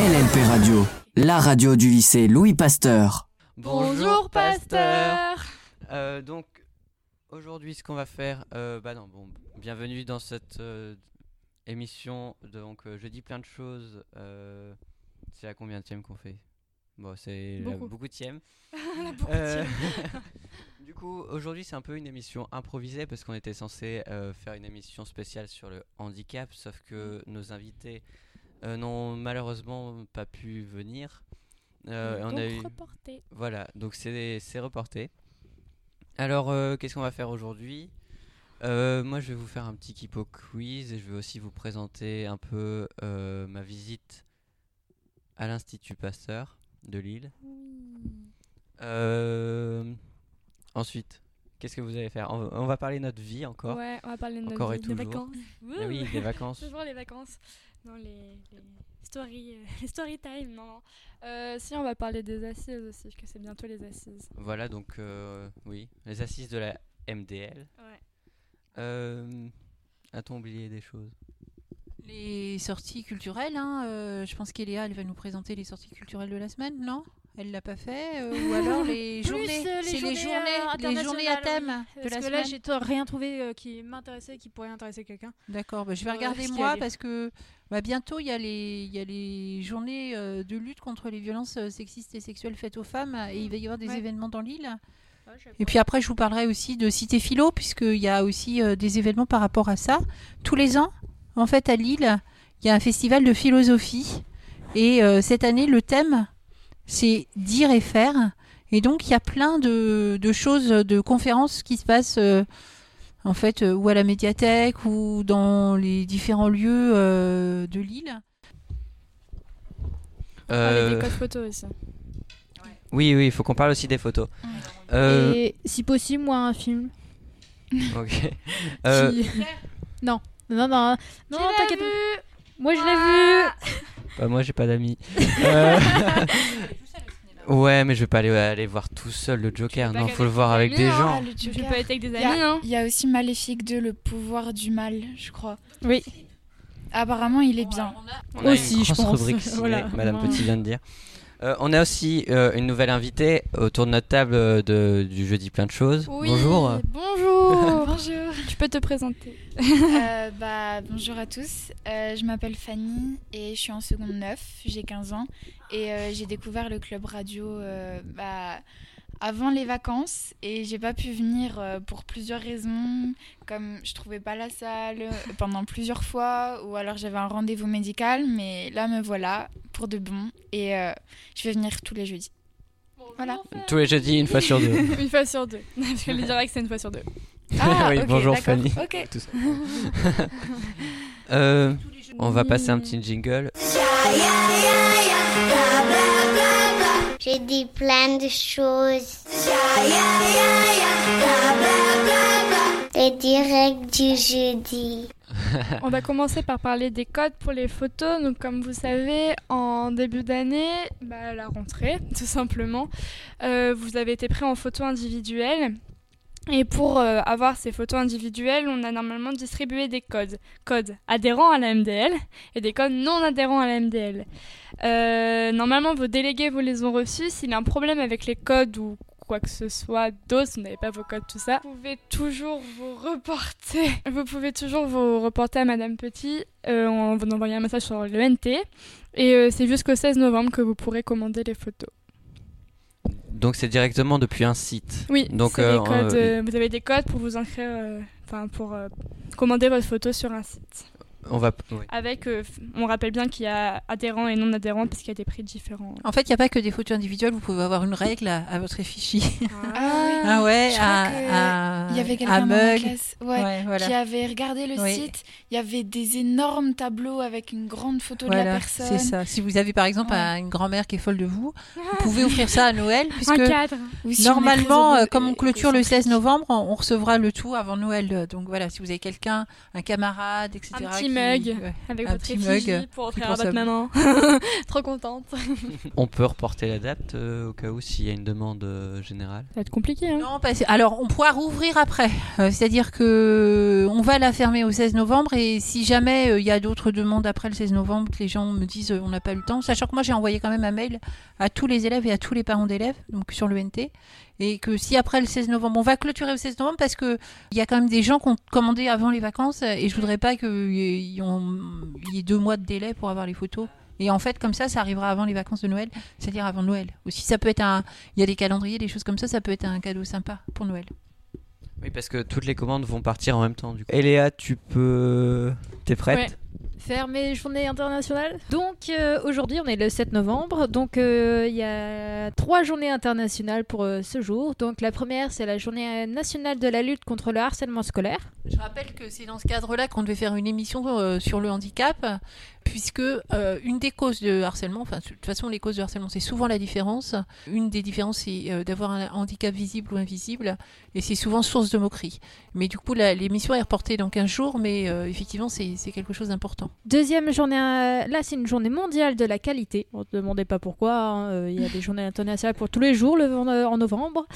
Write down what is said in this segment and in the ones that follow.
LNP Radio, la radio du lycée Louis Pasteur. Bonjour, pasteur. Euh, donc aujourd'hui ce qu'on va faire, euh, bah non bon, bienvenue dans cette euh, émission. Donc euh, je dis plein de choses. euh, c'est la combien de qu'on fait? Bon c'est Beaucoup. beaucoup de Euh, du coup, aujourd'hui, c'est un peu une émission improvisée parce qu'on était censé euh, faire une émission spéciale sur le handicap, sauf que nos invités n'ont malheureusement pas pu venir. Euh, on Donc a eu, reporté. voilà, donc c'est reporté. Alors, euh, qu'est-ce qu'on va faire aujourd'hui? Euh, Moi, je vais vous faire un petit Kipo quiz et je vais aussi vous présenter un peu euh, ma visite à l'Institut Pasteur de Lille. Euh, ensuite, qu'est-ce que vous allez faire? On, on va parler de notre vie encore. Ouais, on va parler de notre Encore et des toujours. vacances. Ah oui, des vacances. Toujours les vacances. Non, les, les story, euh, les story time, non. non. Euh, si, on va parler des assises aussi, parce que c'est bientôt les assises. Voilà, donc euh, oui, les assises de la MDL. Ouais. Euh, A-t-on oublié des choses? Les sorties culturelles, hein, euh, je pense qu'Eléa elle va nous présenter les sorties culturelles de la semaine, non? Elle l'a pas fait euh, Ou alors les Plus, journées euh, les C'est les journées, euh, les journées à thème oui. de Parce la que là, semaine. j'ai t- rien trouvé euh, qui m'intéressait, qui pourrait intéresser quelqu'un. D'accord, bah, je vais regarder moi parce que bah, bientôt il y, a les- il y a les journées de lutte contre les violences sexistes et sexuelles faites aux femmes et il va y avoir des Ouais. événements dans l'île. Ouais, sais Et puis après, je vous parlerai aussi de Cité Philo, puisqu'il y a aussi des événements par rapport à ça. Tous les ans, en fait, à Lille, il y a un festival de philosophie. Et cette année, le thème, c'est dire et faire. Et donc, il y a plein de, de choses, de conférences qui se passent, euh, en fait, euh, ou à la médiathèque, ou dans les différents lieux euh, de Lille. pas. Parler Euh, des codes photos aussi. Oui, oui, il faut qu'on parle aussi des photos. Euh, Et si possible, moi, un film. ok. Qui- non, non, non, non, t'inquiète. Moi, je l'ai vu. Bah, moi, j'ai pas d'amis. Euh, Ouais, mais je vais pas aller, aller voir tout seul le Joker. Non, faut le voir tes avec des hein. gens. Tu être avec des Il y, amis, a, hein. il y a aussi Maléfique 2, le pouvoir du mal, je crois. Oui. Apparemment, il est bien. On a Aussi, une je pense. rubrique ciné, Voilà. Madame. Petit vient de dire. Euh, on a aussi euh, une nouvelle invitée autour de notre table euh, de, du jeudi plein de choses. Oui, Bonjour. Bonjour. Bonjour. tu peux te présenter. Euh, bah, bonjour à tous. Euh, je m'appelle Fanny et je suis en seconde 9. J'ai 15 ans et euh, j'ai découvert le club radio euh, bah, avant les vacances et j'ai pas pu venir euh, pour plusieurs raisons, comme je trouvais pas la salle euh, pendant plusieurs fois ou alors j'avais un rendez-vous médical, mais là me voilà pour de bon et euh, je vais venir tous les jeudis. Voilà. Tous les jeudis, une fois sur deux. Une fois sur deux. Parce que les directs, c'est une fois sur deux. Ah, Oui, ok, bonjour. Fanny. Ok. Tout ça. Euh, on va passer un petit jingle. J'ai dit plein de choses. Les directs du jeudi. On va commencer par parler des codes pour les photos. Donc, comme vous savez, en début d'année, bah, la rentrée, tout simplement, euh, vous avez été pris en photo individuelle. Et pour euh, avoir ces photos individuelles, on a normalement distribué des codes. Codes adhérents à la MDL et des codes non adhérents à la MDL. Euh, normalement, vos délégués, vous les ont reçus. S'il y a un problème avec les codes ou quoi que ce soit d'autre, vous n'avez pas vos codes, tout ça, vous pouvez toujours vous reporter. Vous pouvez toujours vous reporter à Madame Petit euh, en vous envoyant un message sur le NT. Et euh, c'est jusqu'au 16 novembre que vous pourrez commander les photos. Donc c'est directement depuis un site. Oui, Donc, euh, codes, euh, euh, vous avez des codes pour vous inscrire, enfin pour commander votre photo sur un site. On va. oui. Avec, euh, f- on rappelle bien qu'il y a adhérents et non adhérents parce qu'il y a des prix différents. En fait, il n'y a pas que des photos individuelles, vous pouvez avoir une règle à, à votre effigie. Ah, Ah ouais, à, Il y avait quelqu'un dans ma Mug. classe ouais, Ouais, voilà. qui avait regardé le Oui. site. Il y avait des énormes tableaux avec une grande photo de la personne. c'est ça. Si vous avez par exemple Ouais. un- une grand-mère qui est folle de vous, vous pouvez offrir ça à Noël, Un puisque cadre. Si on est normalement, euh, comme on clôture le 16 égocentrique. novembre, on on recevra le tout avant Noël. Donc voilà, si vous avez quelqu'un, un camarade, etc., Un mug ouais. avec Un votre effigie pour offrir à votre maman. Trop contente. Ça On peut reporter la date euh, au cas où s'il y a une demande euh, générale. va être compliqué. Hein. Non, parce- alors on pourra rouvrir après. Euh, C'est-à-dire que on va la fermer au 16 novembre et si jamais euh, il y a d'autres demandes après le 16 novembre, que les gens me disent euh, on n'a pas eu le temps, sachant que moi j'ai envoyé quand même un mail à tous les élèves et à tous les parents d'élèves, donc sur l'ENT, et que si après le 16 novembre, on va clôturer au 16 novembre parce que il y a quand même des gens qui ont commandé avant les vacances et je voudrais pas qu'il y, ait- y deux mois de délai pour avoir les photos. Et en fait, comme ça, ça arrivera avant les vacances de Noël, c'est-à-dire avant Noël. Aussi, ça peut être un, il y a des calendriers, des choses comme ça, ça peut être un cadeau sympa pour Noël. Oui, parce que toutes les commandes vont partir en même temps. Du coup. Eléa, tu peux. T'es prête? Ouais. Faire mes journées internationales. Donc euh, aujourd'hui, on est le 7 novembre. Donc euh, il y a trois journées internationales pour euh, ce jour. Donc la première, c'est la journée nationale de la lutte contre le harcèlement scolaire. Je rappelle que c'est dans ce cadre-là qu'on devait faire une émission sur le handicap, puisque euh, une des causes de harcèlement, enfin de toute façon les causes de harcèlement c'est souvent la différence. Une des différences c'est euh, d'avoir un handicap visible ou invisible, et c'est souvent source de moquerie. Mais du coup l'émission est reportée dans 15 jours, mais euh, effectivement c'est quelque chose d'important. Deuxième journée, là c'est une journée mondiale de la qualité. On ne demandez pas pourquoi, hein, il y a des journées internationales pour tous les jours le, en novembre.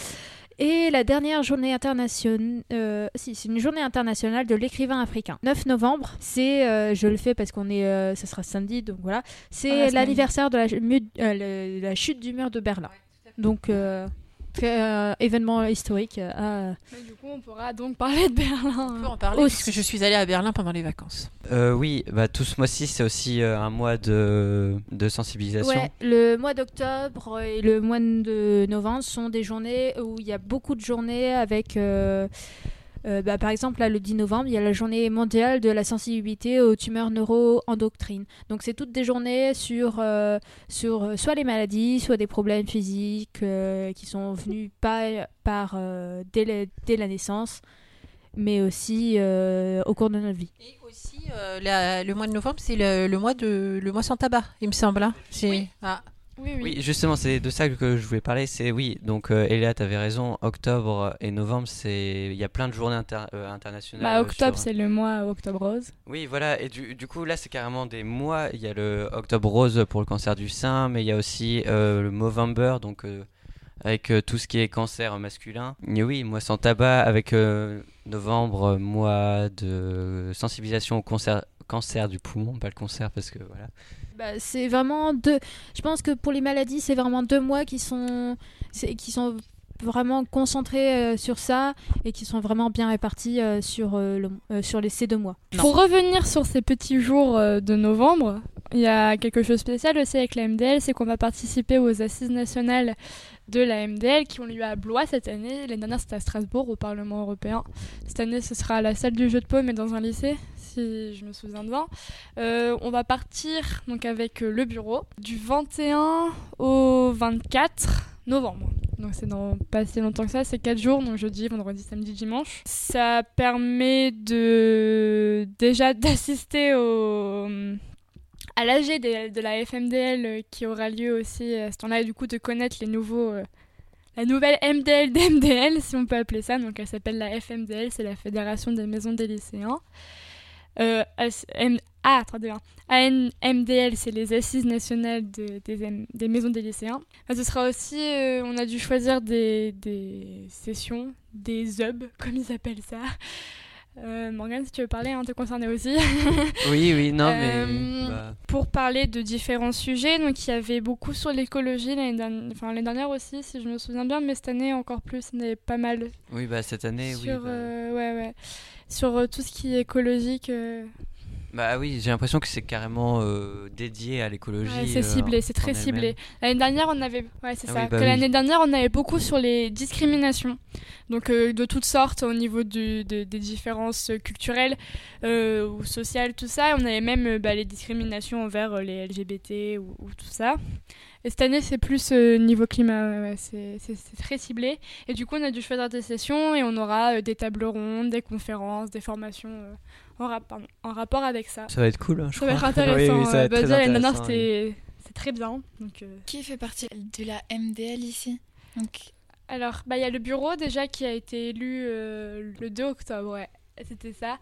Et la dernière journée internationale, euh, si, c'est une journée internationale de l'écrivain africain. 9 novembre, c'est, euh, je le fais parce qu'on est, euh, ça sera samedi, donc voilà, Ah, c'est semaine. l'anniversaire de la, euh, la chute du mur de Berlin. Donc, euh, très, euh, événement historique. euh, du coup, on pourra donc parler de Berlin. On peut en parler, Aussi. puisque je suis allée à Berlin pendant les vacances. Euh, Oui, bah, tout ce mois-ci, c'est aussi euh, un mois de, de sensibilisation. Ouais, le mois d'octobre et le mois de novembre sont des journées où il y a beaucoup de journées avec. Euh, bah, par exemple, là, le 10 novembre, il y a la journée mondiale de la sensibilité aux tumeurs neuro-endocrines. Donc, c'est toutes des journées sur, euh, sur euh, soit les maladies, soit des problèmes physiques euh, qui sont venus pas par, dès, la, dès la naissance, mais aussi au cours de notre vie. Et aussi, la- le mois de novembre, c'est le, le mois de le mois sans tabac, il me semble. hein. Oui. Ah. Oui, oui. Oui, justement, c'est de ça que je voulais parler. C'est oui, donc euh, Eléa, t'avais raison. Octobre et novembre, c'est il y a plein de journées inter- euh, internationales. Bah, octobre, sur- c'est le mois Octobre Rose. Oui, voilà. Et du, du coup, là, c'est carrément des mois. Il y a le Octobre Rose pour le cancer du sein, mais il y a aussi euh, le Movember, donc euh, avec tout ce qui est cancer masculin. Et oui, mois sans tabac, avec novembre, mois de sensibilisation au cancer, cancer du poumon, pas le cancer parce que voilà. Bah, c'est vraiment deux. Je pense que pour les maladies, c'est vraiment deux mois qui sont, qui sont vraiment concentrés euh, sur ça et qui sont vraiment bien répartis euh, sur, euh, le- euh, sur les, ces deux mois. Pour revenir sur ces petits jours euh, de novembre, il y a quelque chose de spécial aussi avec la MDL, c'est qu'on va participer aux assises nationales de la MDL qui ont lieu à Blois cette année. L'année dernière, c'était à Strasbourg, au Parlement européen. Cette année, ce sera à la salle du jeu de paume, mais dans un lycée, si je me souviens bien. Euh, on va partir donc avec euh, le bureau du 21 au 24 novembre. Donc c'est pas si longtemps que ça, c'est 4 jours, donc jeudi, vendredi, samedi, dimanche. Ça permet de déjà d'assister au à l'AG de, la FMDL euh, qui aura lieu aussi à ce temps-là du coup de connaître les nouveaux euh, la nouvelle MDL d'MDL si on peut appeler ça donc elle s'appelle la FMDL c'est la Fédération des maisons des lycéens euh, M- ah, attendez, hein. ANMDL, c'est les assises nationales de- des, des maisons des lycéens. Ce sera aussi, euh, on a dû choisir des, des sessions, des hubs, comme ils appellent ça. Euh, Morgane, si tu veux parler, hein, t'es concernée aussi. Oui, oui, non, mais Euh, bah, pour parler de différents sujets. Donc il y avait beaucoup sur l'écologie l'année dernière, enfin l'année dernière aussi, si je me souviens bien, mais cette année encore plus, il y en avait pas mal oui, bah cette année, sur, oui. bah- euh, ouais, ouais, sur euh, tout ce qui est écologique. Euh, Bah oui, j'ai l'impression que c'est carrément euh, dédié à l'écologie. ouais, c'est euh, ciblé, c'est en très ciblé. L'année dernière, on avait, ouais, c'est Ah ça. oui, bah que oui. l'année dernière, on avait beaucoup sur les discriminations, donc euh, de toutes sortes au niveau du- de- des différences culturelles euh, ou sociales, tout ça. On avait même euh, bah, les discriminations envers euh, les LGBT ou, ou tout ça. Et cette année, c'est plus euh, niveau climat, ouais, ouais, c'est c'est- c'est très ciblé. Et du coup, on a dû choisir des sessions et on aura euh, des tables rondes, des conférences, des formations euh, en, rap- pardon, en rapport avec ça. Ça va être cool, hein, je Ça va être intéressant. Oui, oui, ça va être bah, très déjà, intéressant, oui. c'était c'est très bien. Donc, euh, Qui fait partie de la MDL ici? Donc, Alors, bah, il y a le bureau déjà qui a été élu euh, le 2 octobre. ouais. C'était ça.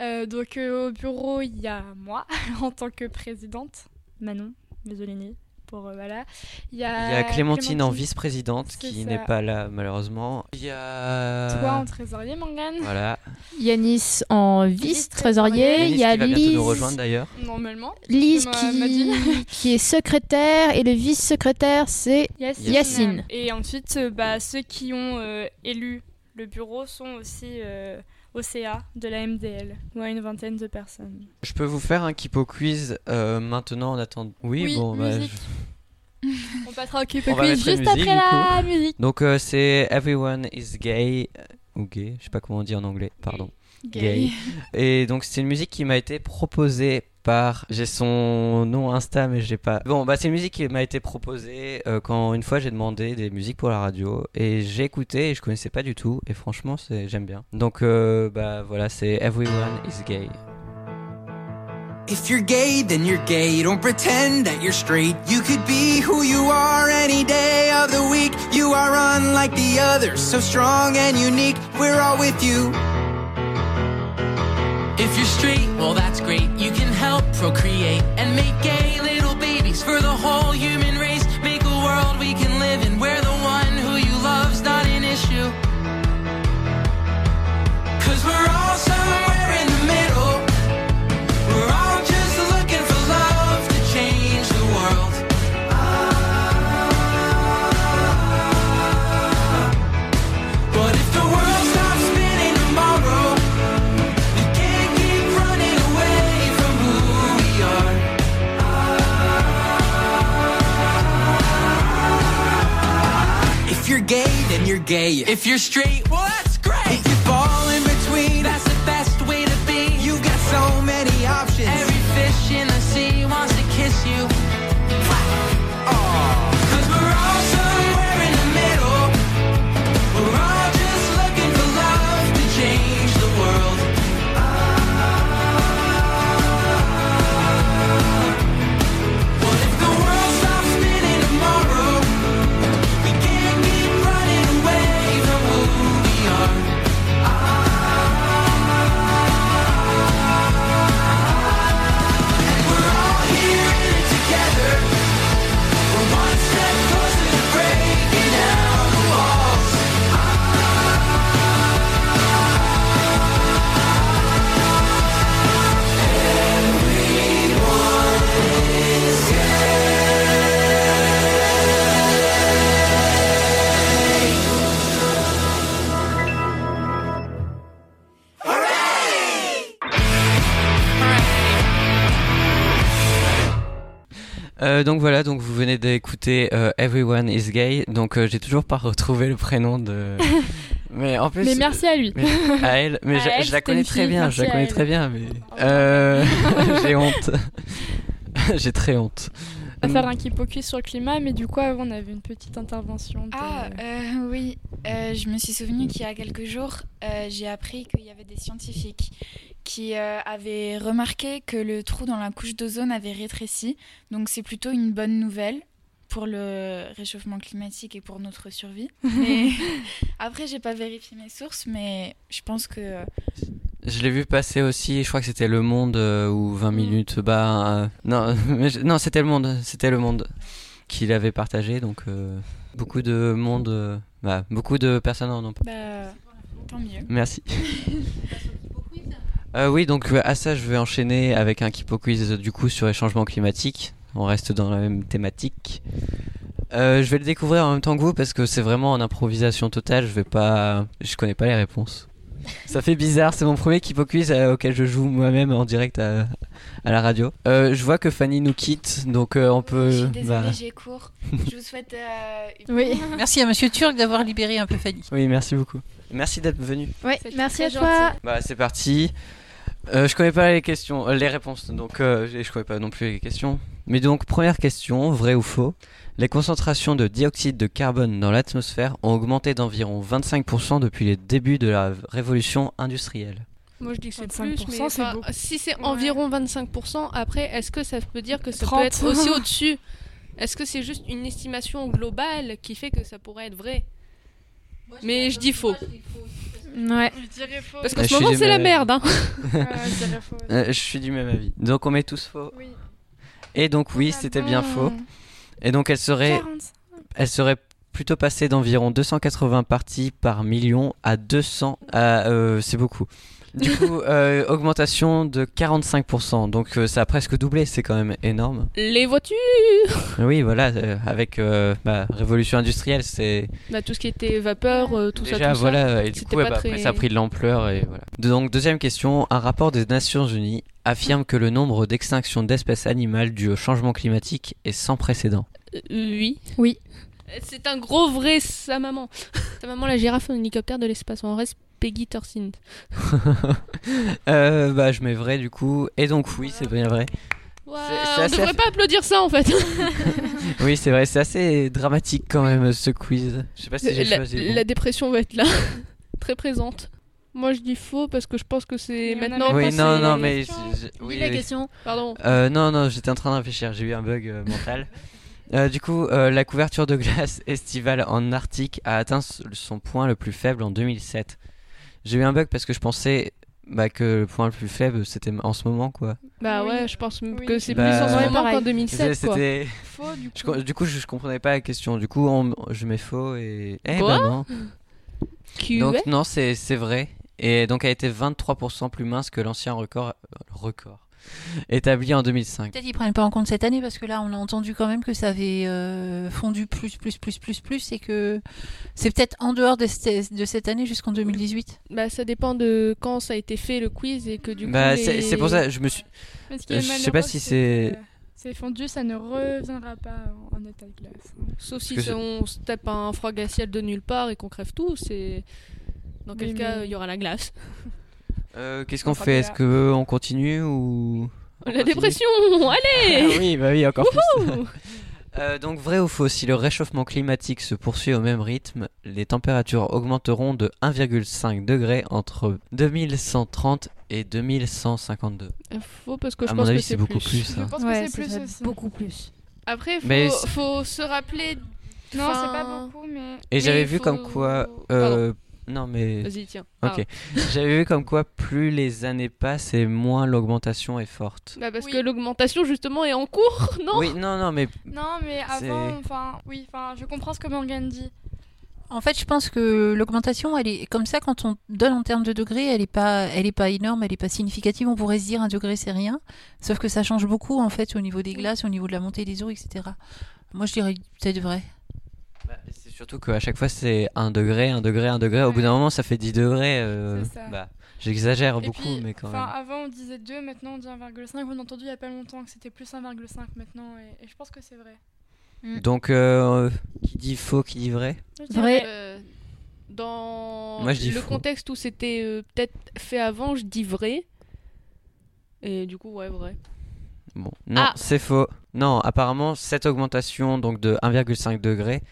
Euh, donc euh, au bureau, il y a moi en tant que présidente, Manon Mesolini. Pour, euh, voilà. Il y a, Il y a Clémentine en vice-présidente qui n'est pas là malheureusement. Il y a Toi en trésorier, Morgane Voilà. Yanis en vice-trésorier. Il y a qui va bientôt Lise, nous rejoindre d'ailleurs. Normalement. Lise qui, qui est secrétaire et le vice-secrétaire c'est Yacine. Yacine. Et ensuite, euh, bah, ceux qui ont euh, élu le bureau sont aussi euh, au CA de la MDL, ou à une vingtaine de personnes. Je peux vous faire un Kipo quiz euh, maintenant en attendant? Oui, Oui, bon, bah, je- On passera au va Quiz juste musique, après la musique. Donc euh, c'est Everyone is gay ou gay, je sais pas comment on dit en anglais, pardon. Gay. Et donc c'est une musique qui m'a été proposée par j'ai son nom Insta mais j'ai pas. Bon bah c'est une musique qui m'a été proposée euh, quand une fois j'ai demandé des musiques pour la radio et j'ai écouté et je connaissais pas du tout et franchement c'est j'aime bien. Donc euh, bah voilà c'est Everyone is gay. If you're gay, then you're gay. Don't pretend that you're straight. You could be who you are any day of the week. You are unlike the others, so strong and unique. We're all with you. If you're straight, well, that's great. You can help procreate and make gay little babies for the whole human race. Make a world we can live in where the one who you love's not an issue. Cause we're all somewhere you're straight, voilà, donc vous venez d'écouter euh, Everyone is gay. Donc euh, j'ai toujours pas retrouvé le prénom de. mais en plus. Mais merci à lui. mais- à elle, mais À je, elle, je la connais très fille, bien, merci je la connais elle. très bien, mais euh, j'ai honte. j'ai très honte. On va faire un Kipocus sur le climat, mais du coup, avant, on avait une petite intervention. De... Ah, euh, oui, euh, je me suis souvenu qu'il y a quelques jours, euh, j'ai appris qu'il y avait des scientifiques qui euh, avaient remarqué que le trou dans la couche d'ozone avait rétréci. Donc c'est plutôt une bonne nouvelle pour le réchauffement climatique et pour notre survie. Mais après, j'ai pas vérifié mes sources, mais je pense que euh, Je l'ai vu passer aussi, je crois que c'était Le Monde euh, ou 20 Mm. minutes. Bah, euh, non, mais je- non c'était Le Monde, c'était Le Monde qui l'avait partagé. Donc, euh, beaucoup de monde, euh, bah, beaucoup de personnes en ont. bah, tant mieux. Merci. Euh, oui, donc euh, à ça, je vais enchaîner avec un Kipo Quiz du coup sur les changements climatiques. On reste dans la même thématique. Euh, je vais le découvrir en même temps que vous parce que c'est vraiment en improvisation totale. Je vais pas, je connais pas les réponses. Ça fait bizarre, c'est mon premier Kipo Quiz euh, auquel je joue moi-même en direct à, à la radio. Euh, je vois que Fanny nous quitte, donc euh, on peut. je suis désolée, bah, j'ai cours. Je vous souhaite euh, une Oui. Merci à Monsieur Turc d'avoir libéré un peu Fanny. Oui, merci beaucoup. Merci d'être venu. C'est merci à toi. Bah c'est parti. Euh, je connais pas les questions, euh, les réponses, donc euh, je connais pas non plus les questions. Mais donc première question, vrai ou faux? Les concentrations de dioxyde de carbone dans l'atmosphère ont augmenté d'environ 25% depuis les débuts de la révolution industrielle. Moi je dis que c'est 25%, plus, mais c'est enfin, si c'est Ouais. environ 25%, après est-ce que ça veut dire que ça 30. peut être aussi au-dessus? Est-ce que c'est juste une estimation globale qui fait que ça pourrait être vrai? Mais je dis faux. Ouais. Je dirais faux. Parce qu'en je ce moment, c'est la merde. Hein. Ouais, je dirais faux. Euh, je suis du même avis. Donc on met tous faux. Oui. Et donc oui, c'était bien faux. Et donc elle serait, 45. elle serait plutôt passée d'environ 280 parties par million à 200. à, euh, c'est beaucoup. Du coup, euh, augmentation de 45%. Donc euh, ça a presque doublé, c'est quand même énorme. Les voitures, Oui, voilà, euh, avec euh, bah, révolution industrielle, c'est bah, tout ce qui était vapeur, euh, tout ça, déjà tout ça. voilà. Et du coup, bah, après très- ça a pris de l'ampleur et voilà. Donc deuxième question, un rapport des Nations Unies affirme que le nombre d'extinctions d'espèces animales dues au changement climatique est sans précédent. Euh, oui. Oui. C'est un gros vrai sa maman. sa maman la girafe en hélicoptère de l'espace. On reste Peggy Torsind. Euh, bah je mets vrai du coup. Et donc oui, c'est bien vrai. C'est on devrait pas applaudir ça en fait. Oui, c'est vrai, c'est assez dramatique quand même ce quiz. Je sais pas si j'ai la, choisi. bon. la dépression va être là, très présente. Moi je dis faux parce que je pense que c'est maintenant. Oui, non, non, mais oui, la oui. question. Pardon. Euh, non, non, j'étais en train de réfléchir. J'ai eu un bug euh, mental. Euh, du coup, euh, la couverture de glace estivale en Arctique a atteint son point le plus faible en 2007. J'ai eu un bug parce que je pensais bah, que le point le plus faible c'était en ce moment quoi. Bah Oui. ouais, je pense Oui. que c'est Bah, plus en ce moment qu'en 2007 quoi. Faux, du je coup. co- du coup, je, je comprenais pas la question. Du coup, on- je mets faux et. Eh Quoi bah non. QA. Donc non, c'est c'est vrai. Et donc elle était 23% plus mince que l'ancien record, euh, record établi en 2005. Peut-être ils prennent pas en compte cette année parce que là on a entendu quand même que ça avait euh, fondu plus plus plus plus plus et que c'est peut-être en dehors de, cette- de cette année jusqu'en 2018. Bah ça dépend de quand ça a été fait le quiz et que du coup. Bah les- c'est pour ça je me suis. Je sais pas si c'est- que C'est fondu, ça ne reviendra pas en, état de glace. Sauf si on se tape un froid glacial de nulle part et qu'on crève tout, c'est. Dans quel cas mais- il y aura la glace. Euh, Qu'est-ce qu'on fait. Est-ce que on continue ou On La continue dépression, Ah allez oui, bah oui, encore plus. Euh, donc vrai ou faux, si le réchauffement climatique se poursuit au même rythme, les températures augmenteront de 1,5 degré entre 2130 et 2152. Faux parce que je À mon pense avis, que c'est beaucoup plus. plus. Je pense Ouais, que c'est plus aussi. beaucoup plus. Après, faut, Mais faut se rappeler. Non, Enfin, c'est pas beaucoup, mais. Et j'avais vu faut- comme quoi... Euh, non mais... Vas-y, tiens. Ok. J'avais vu comme quoi plus les années passent et moins l'augmentation est forte. Bah parce Oui. que l'augmentation justement est en cours, non? Oui, non, non, mais Non, mais avant, enfin, oui, enfin, je comprends ce que Morgane dit. En fait, je pense que l'augmentation, elle est comme ça quand on donne en termes de degrés, elle est pas, elle est pas énorme, elle est pas significative. On pourrait se dire un degré c'est rien, sauf que ça change beaucoup en fait au niveau des glaces, au niveau de la montée des eaux, etc. Moi, je dirais peut-être vrai. Surtout qu'à chaque fois c'est 1 degré, 1 degré, 1 degré. Au bout d'un moment ça fait 10 degrés. euh, C'est ça. bah, J'exagère Et beaucoup, puis, mais quand enfin, même. avant on disait 2, maintenant on dit 1,5. On a entendu il y a pas longtemps que c'était plus 1,5 maintenant, et, et je pense que c'est vrai. Donc, euh, qui dit faux, qui dit vrai? Je dirais Vrai. Euh, Dans Moi, je dis le faux. contexte où c'était euh, peut-être fait avant, je dis vrai. Et du coup, ouais, vrai. Bon, non, Ah. c'est faux. Non, apparemment, cette augmentation donc de 1,5 degré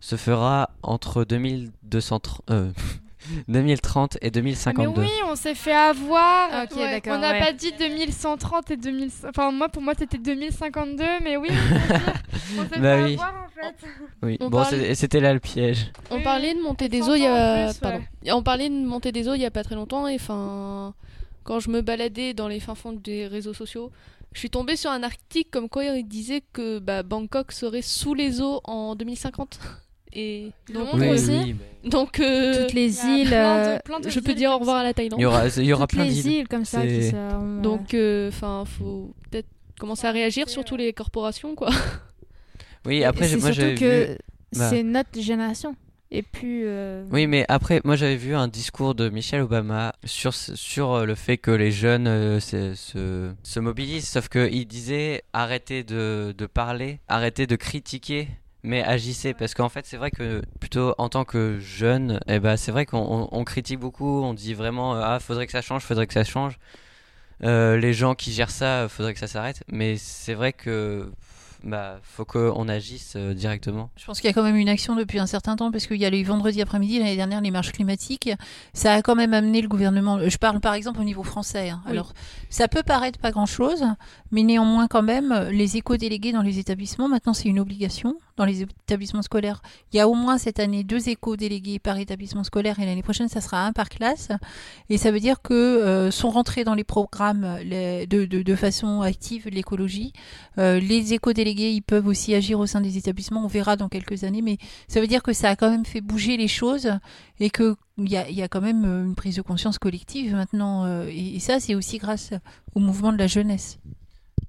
se fera entre 2230, euh, 2030 et Ah, Mais 2052. oui, on s'est fait avoir. D'accord, On n'a ouais. pas dit 2130 et 2000. Enfin, moi, pour moi, c'était 2052, mais oui, on s'est on s'est Bah fait oui. avoir en fait. Oui, On bon, c'était là le piège. On Oui, parlait de montée des 100 eaux il y a plus, pardon. On parlait de montée des eaux il y a pas très longtemps et enfin quand je me baladais dans les fins fonds des réseaux sociaux, je suis tombée sur un article comme quoi il disait que bah, Bangkok serait sous les eaux en 2050 et donc Londres Oui, aussi. oui, mais donc euh, Toutes les îles. plein de- euh, plein de je peux dire au revoir à la Thaïlande. Il y aura, il y aura toutes plein les d'îles. îles comme ça qui seront, euh, Donc enfin faut peut-être commencer à réagir surtout les corporations quoi. Oui, après, j'ai- c'est moi surtout j'avais que vu. bah. c'est notre génération. Et puis. euh, Oui, mais après, moi j'avais vu un discours de Michelle Obama sur, sur le fait que les jeunes euh, se, se, se mobilisent, sauf qu'il disait arrêtez de, de parler, arrêtez de critiquer, mais agissez. Parce qu'en fait, c'est vrai que plutôt en tant que jeune, eh ben, c'est vrai qu'on on- on critique beaucoup, on dit vraiment euh, ah, faudrait que ça change, faudrait que ça change. Euh, les gens qui gèrent ça, faudrait que ça s'arrête. Mais c'est vrai que bah, faut qu'on agisse euh, directement. Je pense qu'il y a quand même une action depuis un certain temps, parce qu'il y a les vendredis après-midi, l'année dernière, les marches climatiques. Ça a quand même amené le gouvernement. Je parle par exemple au niveau français. hein. Oui. Alors, ça peut paraître pas grand-chose, mais néanmoins, quand même, les éco-délégués dans les établissements, maintenant, c'est une obligation. Dans les établissements scolaires. Il y a au moins cette année deux éco-délégués par établissement scolaire et l'année prochaine, ça sera un par classe. Et ça veut dire que euh, sont rentrés dans les programmes de, de, façon active l'écologie. Euh, les éco-délégués, ils peuvent aussi agir au sein des établissements. On verra dans quelques années, mais ça veut dire que ça a quand même fait bouger les choses et que il y a, y quand même euh, une prise de conscience collective maintenant. et ça, c'est aussi grâce au mouvement de la jeunesse.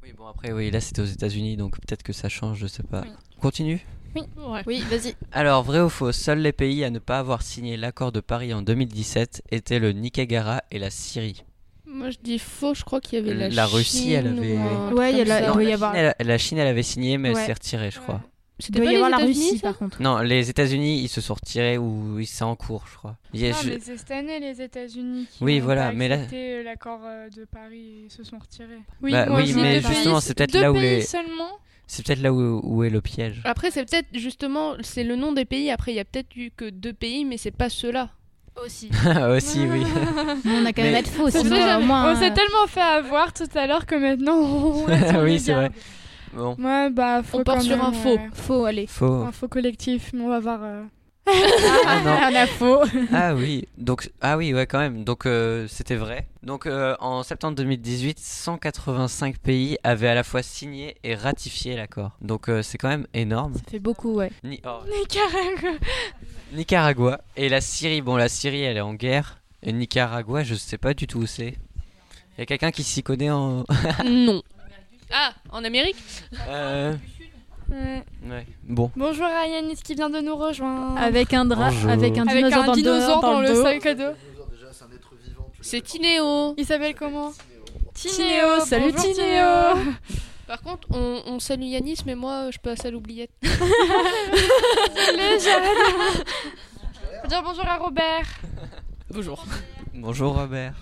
Oui, bon, après, oui, là c'était aux États-Unis, donc peut-être que ça change, je sais pas. Oui. Continue Ouais. Oui, vas-y. Alors, vrai ou faux, seuls les pays à ne pas avoir signé l'accord de Paris en 2017 étaient le Niagara et la Syrie. Moi je dis faux, je crois qu'il y avait la, La Russie, elle avait- ou Ouais, il y a la- la, Chine, elle, la Chine, elle avait signé, mais elle s'est retirée, je crois. Il C'était doit pas y les avoir la Russie par contre. Non, les États-Unis, ils se sont retirés ou ils c'est en cours, je crois. Il y a- Non, je- mais c'est cette année les États-Unis qui Oui, ont voilà, pas mais là- accepté euh, l'accord euh, de Paris et se sont retirés. Oui, Bah moi oui, aussi, mais deux justement, pays- c'est peut-être deux là où pays les- seulement. C'est peut-être là où, où est le piège. Après, c'est peut-être justement, c'est le nom des pays. Après, il y a peut-être eu que deux pays, mais c'est pas ceux-là. Aussi. Aussi, oui. on a quand même Mais- être faux. Ça sinon, fait- au moins, on s'est euh, tellement fait avoir tout à l'heure que maintenant on sur oui, les c'est vrai. gardes. Bon, Ouais, bah, faut On part quand sur même, un faux. Faux, allez. faux. Un faux collectif, mais on va voir. euh. Ah non. On a faux. Ah oui, donc ah oui, ouais quand même. Donc euh, c'était vrai. Donc euh, en septembre 2018, 185 pays avaient à la fois signé et ratifié l'accord. Donc euh, c'est quand même énorme. Ça fait beaucoup, ouais. Ni- oh, Nicaragua. Nicaragua et la Syrie. Bon, la Syrie, elle est en guerre. Et Nicaragua, je sais pas du tout où c'est. Il y a quelqu'un qui s'y connaît en. non. Ah, en Amérique Euh, Ouais. ouais. Bon. Bonjour à Yanis qui vient de nous rejoindre. Avec un drap, avec un Avec dinosaure un dans, dinosaure dans, le sac à dos. C'est Tinéo. Il s'appelle comment Tinéo, salut Tinéo. Par contre, on, on salue Yanis, mais moi, je passe à l'oubliette. Faut dire bonjour à Robert. Bonjour. Bonjour Robert.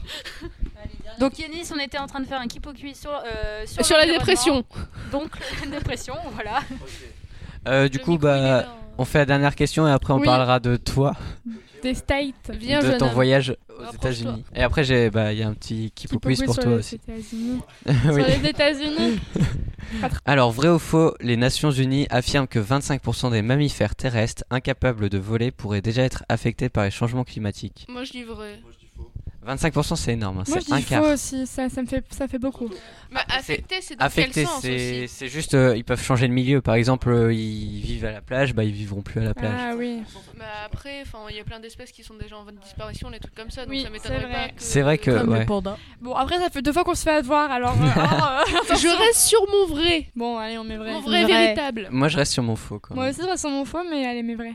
Donc Yanis, on était en train de faire un sur, euh, sur, Sur la dépression. Donc la dépression, voilà. Euh, du Le coup, bah, on fait la dernière question et après on Oui. parlera de toi, Des States. Viens, de jeune ton homme. voyage aux Rapproche-toi. États-Unis. Et après, j'ai, bah, il y a un petit Qui kipo quiz pour sur toi les aussi. États-Unis. Oui. Sur les États-Unis. Alors, vrai ou faux, les Nations Unies affirment que 25% des mammifères terrestres incapables de voler pourraient déjà être affectés par les changements climatiques. Moi, je dis vrai. 25% c'est énorme, hein, Moi je c'est un dis quart. faux aussi, ça, ça, me fait, ça fait beaucoup. Bah, c'est- affecté, c'est dans Affectés, quel sens c'est, aussi? c'est juste, euh, ils peuvent changer de milieu. Par exemple, euh, ils vivent à la plage, bah ils vivront plus à la plage. Ah oui. Bah après, enfin, il y a plein d'espèces qui sont déjà en voie de disparition, des trucs comme ça, donc Oui, ça c'est m'étonnerait vrai. pas que... C'est vrai que- Comme ouais. le panda. Bon après ça fait deux fois qu'on se fait avoir alors... euh, oh, euh, Je reste sur mon vrai, bon allez on met vrai. mon vrai, Vrai. véritable. Moi, je reste sur mon faux. Quand Moi aussi ça sent mon faux mais allez mais vrai.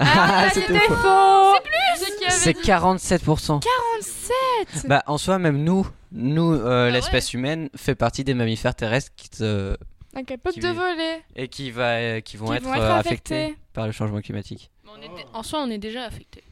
Ah, c'était faux. faux C'est plus C'est 47%. 47 Bah, en soi, même nous, nous, euh, Ah l'espèce humaine fait partie des mammifères terrestres qui te- Incapable Qui de et qui, va, qui vont Qui être, vont être euh, affectés. affectés par le changement climatique. Mais on est dé- En soi, on est déjà affecté.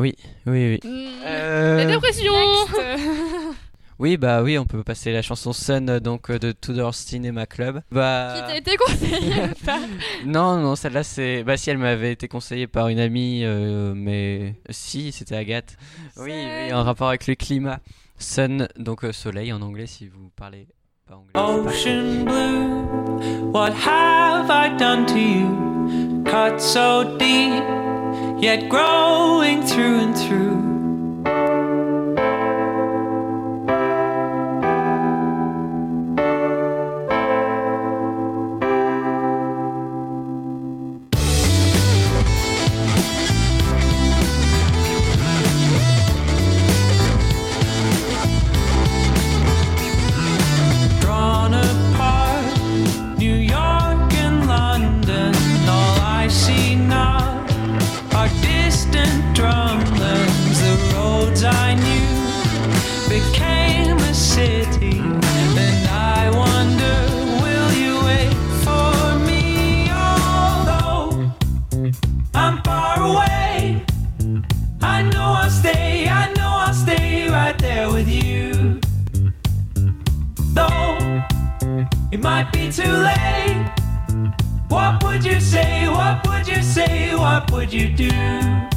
Oui, oui. Mm. Euh, La dépression Next. Oui, bah oui, on peut passer la chanson Sun euh, donc euh, de Tudor Cinema Club. Bah Qui t'a été conseillé par- non, non, celle-là c'est bah si elle m'avait été conseillée par une amie euh, mais si, c'était Agathe. Oui, oui, en rapport avec le climat. Sun donc euh, soleil en anglais si vous parlez pas anglais. Ocean blue, what have I done to you? Cut so deep, yet growing through and through. It might be too late. What would you say? What would you say? What would you do?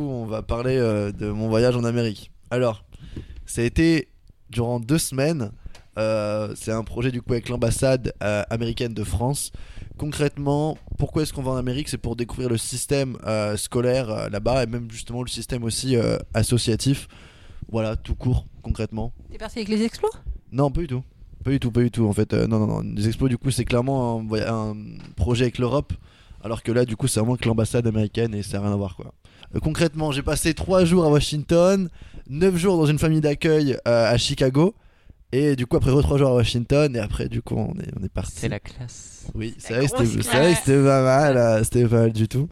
Coup, on va parler euh, de mon voyage en Amérique. Alors, ça a été durant deux semaines. Euh, c'est un projet du coup avec l'ambassade euh, américaine de France. Concrètement, pourquoi est-ce qu'on va en Amérique? C'est pour découvrir le système scolaire là-bas et même justement le système aussi associatif. Voilà, tout court, concrètement. T'es parti avec les explos? Non, pas du tout. Pas du tout, pas du tout. En fait, non, non, non. Les expos, du coup, c'est clairement un projet avec l'Europe. Alors que là, du coup, c'est vraiment que l'ambassade américaine et ça n'a rien à voir, quoi. Euh, concrètement, j'ai passé 3 jours à Washington, 9 jours dans une famille d'accueil euh, à Chicago. Et du coup, après 3 jours à Washington, et après, du coup, on est, on est parti. C'est la classe. Oui, c'est vrai, c'était pas mal, euh, c'était pas mal du tout.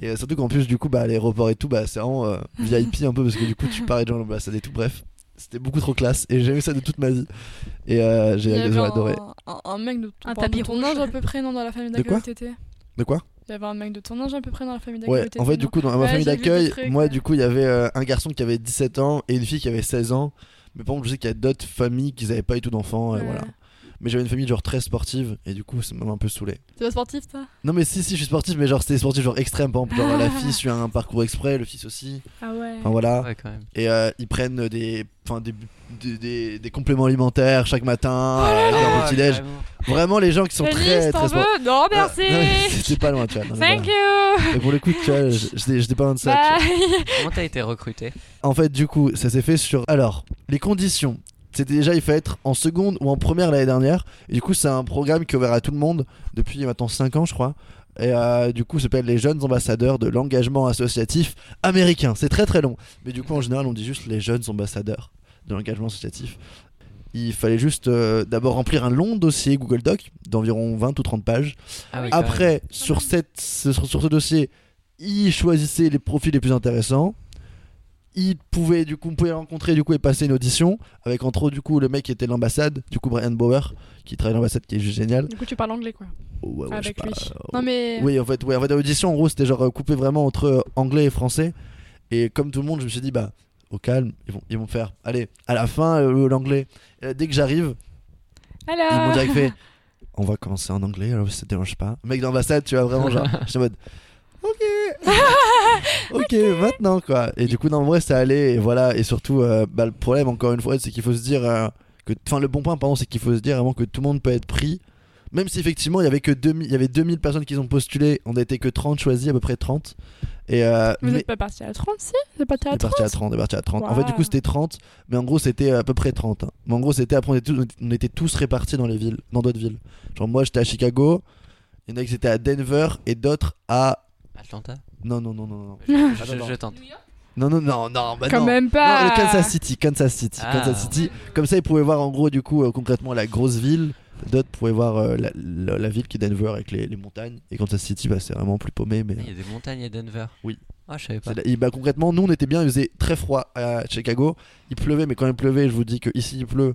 Et euh, surtout qu'en plus, du coup, bah, l'aéroport et tout, bah, c'est vraiment euh, VIP un peu parce que du coup, tu parlais de gens de l'ambassade et tout. Bref, c'était beaucoup trop classe et j'ai aimé ça de toute ma vie. Et euh, j'ai un, adoré. un, un mec de, Un enfin, tapis de ton rouge. âge à peu près, non, dans la famille De d'accueil quoi où t'étais? De quoi? Il y avait un mec de ton âge à peu près dans la famille d'accueil Ouais, en fait, du coup, dans ma Ouais, famille d'accueil, moi, du coup, il y avait euh, un garçon qui avait 17 ans et une fille qui avait 16 ans. Mais par contre, je sais qu'il y a d'autres familles qui n'avaient pas du tout d'enfants. et Ouais. voilà. Mais j'avais une famille genre très sportive et du coup, ça m'a un peu saoulé. T'es pas sportif, toi? Non, mais si, si, je suis sportif, mais genre, c'était sportif genre extrême. Par exemple, genre la fille suit un parcours exprès, le fils aussi. Ah ouais. Enfin voilà. Ouais, quand même. Et euh, ils prennent des, enfin des, des, des- des compléments alimentaires chaque matin, Oh à leur Ah, petit déj. Vraiment les gens qui sont très très sportifs. veux Non, merci Ah, C'était pas loin, tu vois. non, Thank voilà. you Et pour le coup, tu vois, j'étais pas loin de ça. Comment t'as été recruté? En fait, du coup, ça s'est fait sur. Alors, les conditions. C'était déjà, il fallait être en seconde ou en première l'année dernière. Et du coup, c'est un programme qui est ouvert à tout le monde depuis maintenant 5 ans, je crois. Et euh, du coup, ça s'appelle les jeunes ambassadeurs de l'engagement associatif américain. C'est très très long. Mais du coup, en général, on dit juste les jeunes ambassadeurs de l'engagement associatif. Il fallait juste euh, d'abord remplir un long dossier Google Doc d'environ 20 ou 30 pages. Ah oui. Après, sur, cette, ce- sur, sur ce dossier, il choisissait les profils les plus intéressants. Il pouvait du coup, on pouvait rencontrer du coup et passer une audition avec entre autres du coup le mec qui était de l'ambassade, du coup Brian Bauer, qui travaille l'ambassade, qui est juste génial. Du coup, tu parles anglais, quoi. Ouais, ouais, je sais Avec lui. euh, Non, mais. Oui, en fait, ouais, en fait, l'audition en gros c'était genre euh, coupé vraiment entre euh, anglais et français. Et comme tout le monde, je me suis dit bah au calme, ils vont, ils vont faire. Allez, à la fin euh, l'anglais. Dès que j'arrive, ils m'ont direct fait on va commencer en anglais alors ça te dérange pas mec d'ambassade tu vois vraiment genre j'étais en mode ok ok maintenant quoi et du coup non en vrai ça allait et voilà et surtout euh, bah, le problème encore une fois c'est qu'il faut se dire euh, que enfin le bon point pardon c'est qu'il faut se dire vraiment que tout le monde peut être pris même si effectivement il y avait que 2000 il y avait 2000 personnes qui ont postulé on n'était que 30 choisis à peu près 30 et euh, Vous mais- êtes pas parti à 30, si? Vous êtes parti à est 30 parti à 30, on est parti à 30. En fait, du coup, c'était 30, mais en gros, c'était à peu près 30. hein. Mais en gros, c'était après, on était, tous, on était tous répartis dans les villes, dans d'autres villes. Genre, moi, j'étais à Chicago, il y en a qui étaient à Denver et d'autres à. Atlanta? Non, non, non, non, non. Je, Ah, je- non, non. je tente. Non, non, non, non, bah Quand non. même pas Non, le Kansas City, Kansas City, Ah. Kansas City. Comme ça, ils pouvaient voir en gros, du coup, euh, concrètement, la grosse ville. D'autres pouvaient voir euh, la, la- la ville qui est Denver avec les, les montagnes. Et Kansas City, bah, c'est vraiment plus paumé, mais. Il y a des montagnes à Denver. Oui. Ah, je savais pas. Et bah, concrètement, nous on était bien, il faisait très froid à Chicago. Il pleuvait, mais quand il pleuvait, je vous dis que ici il pleut.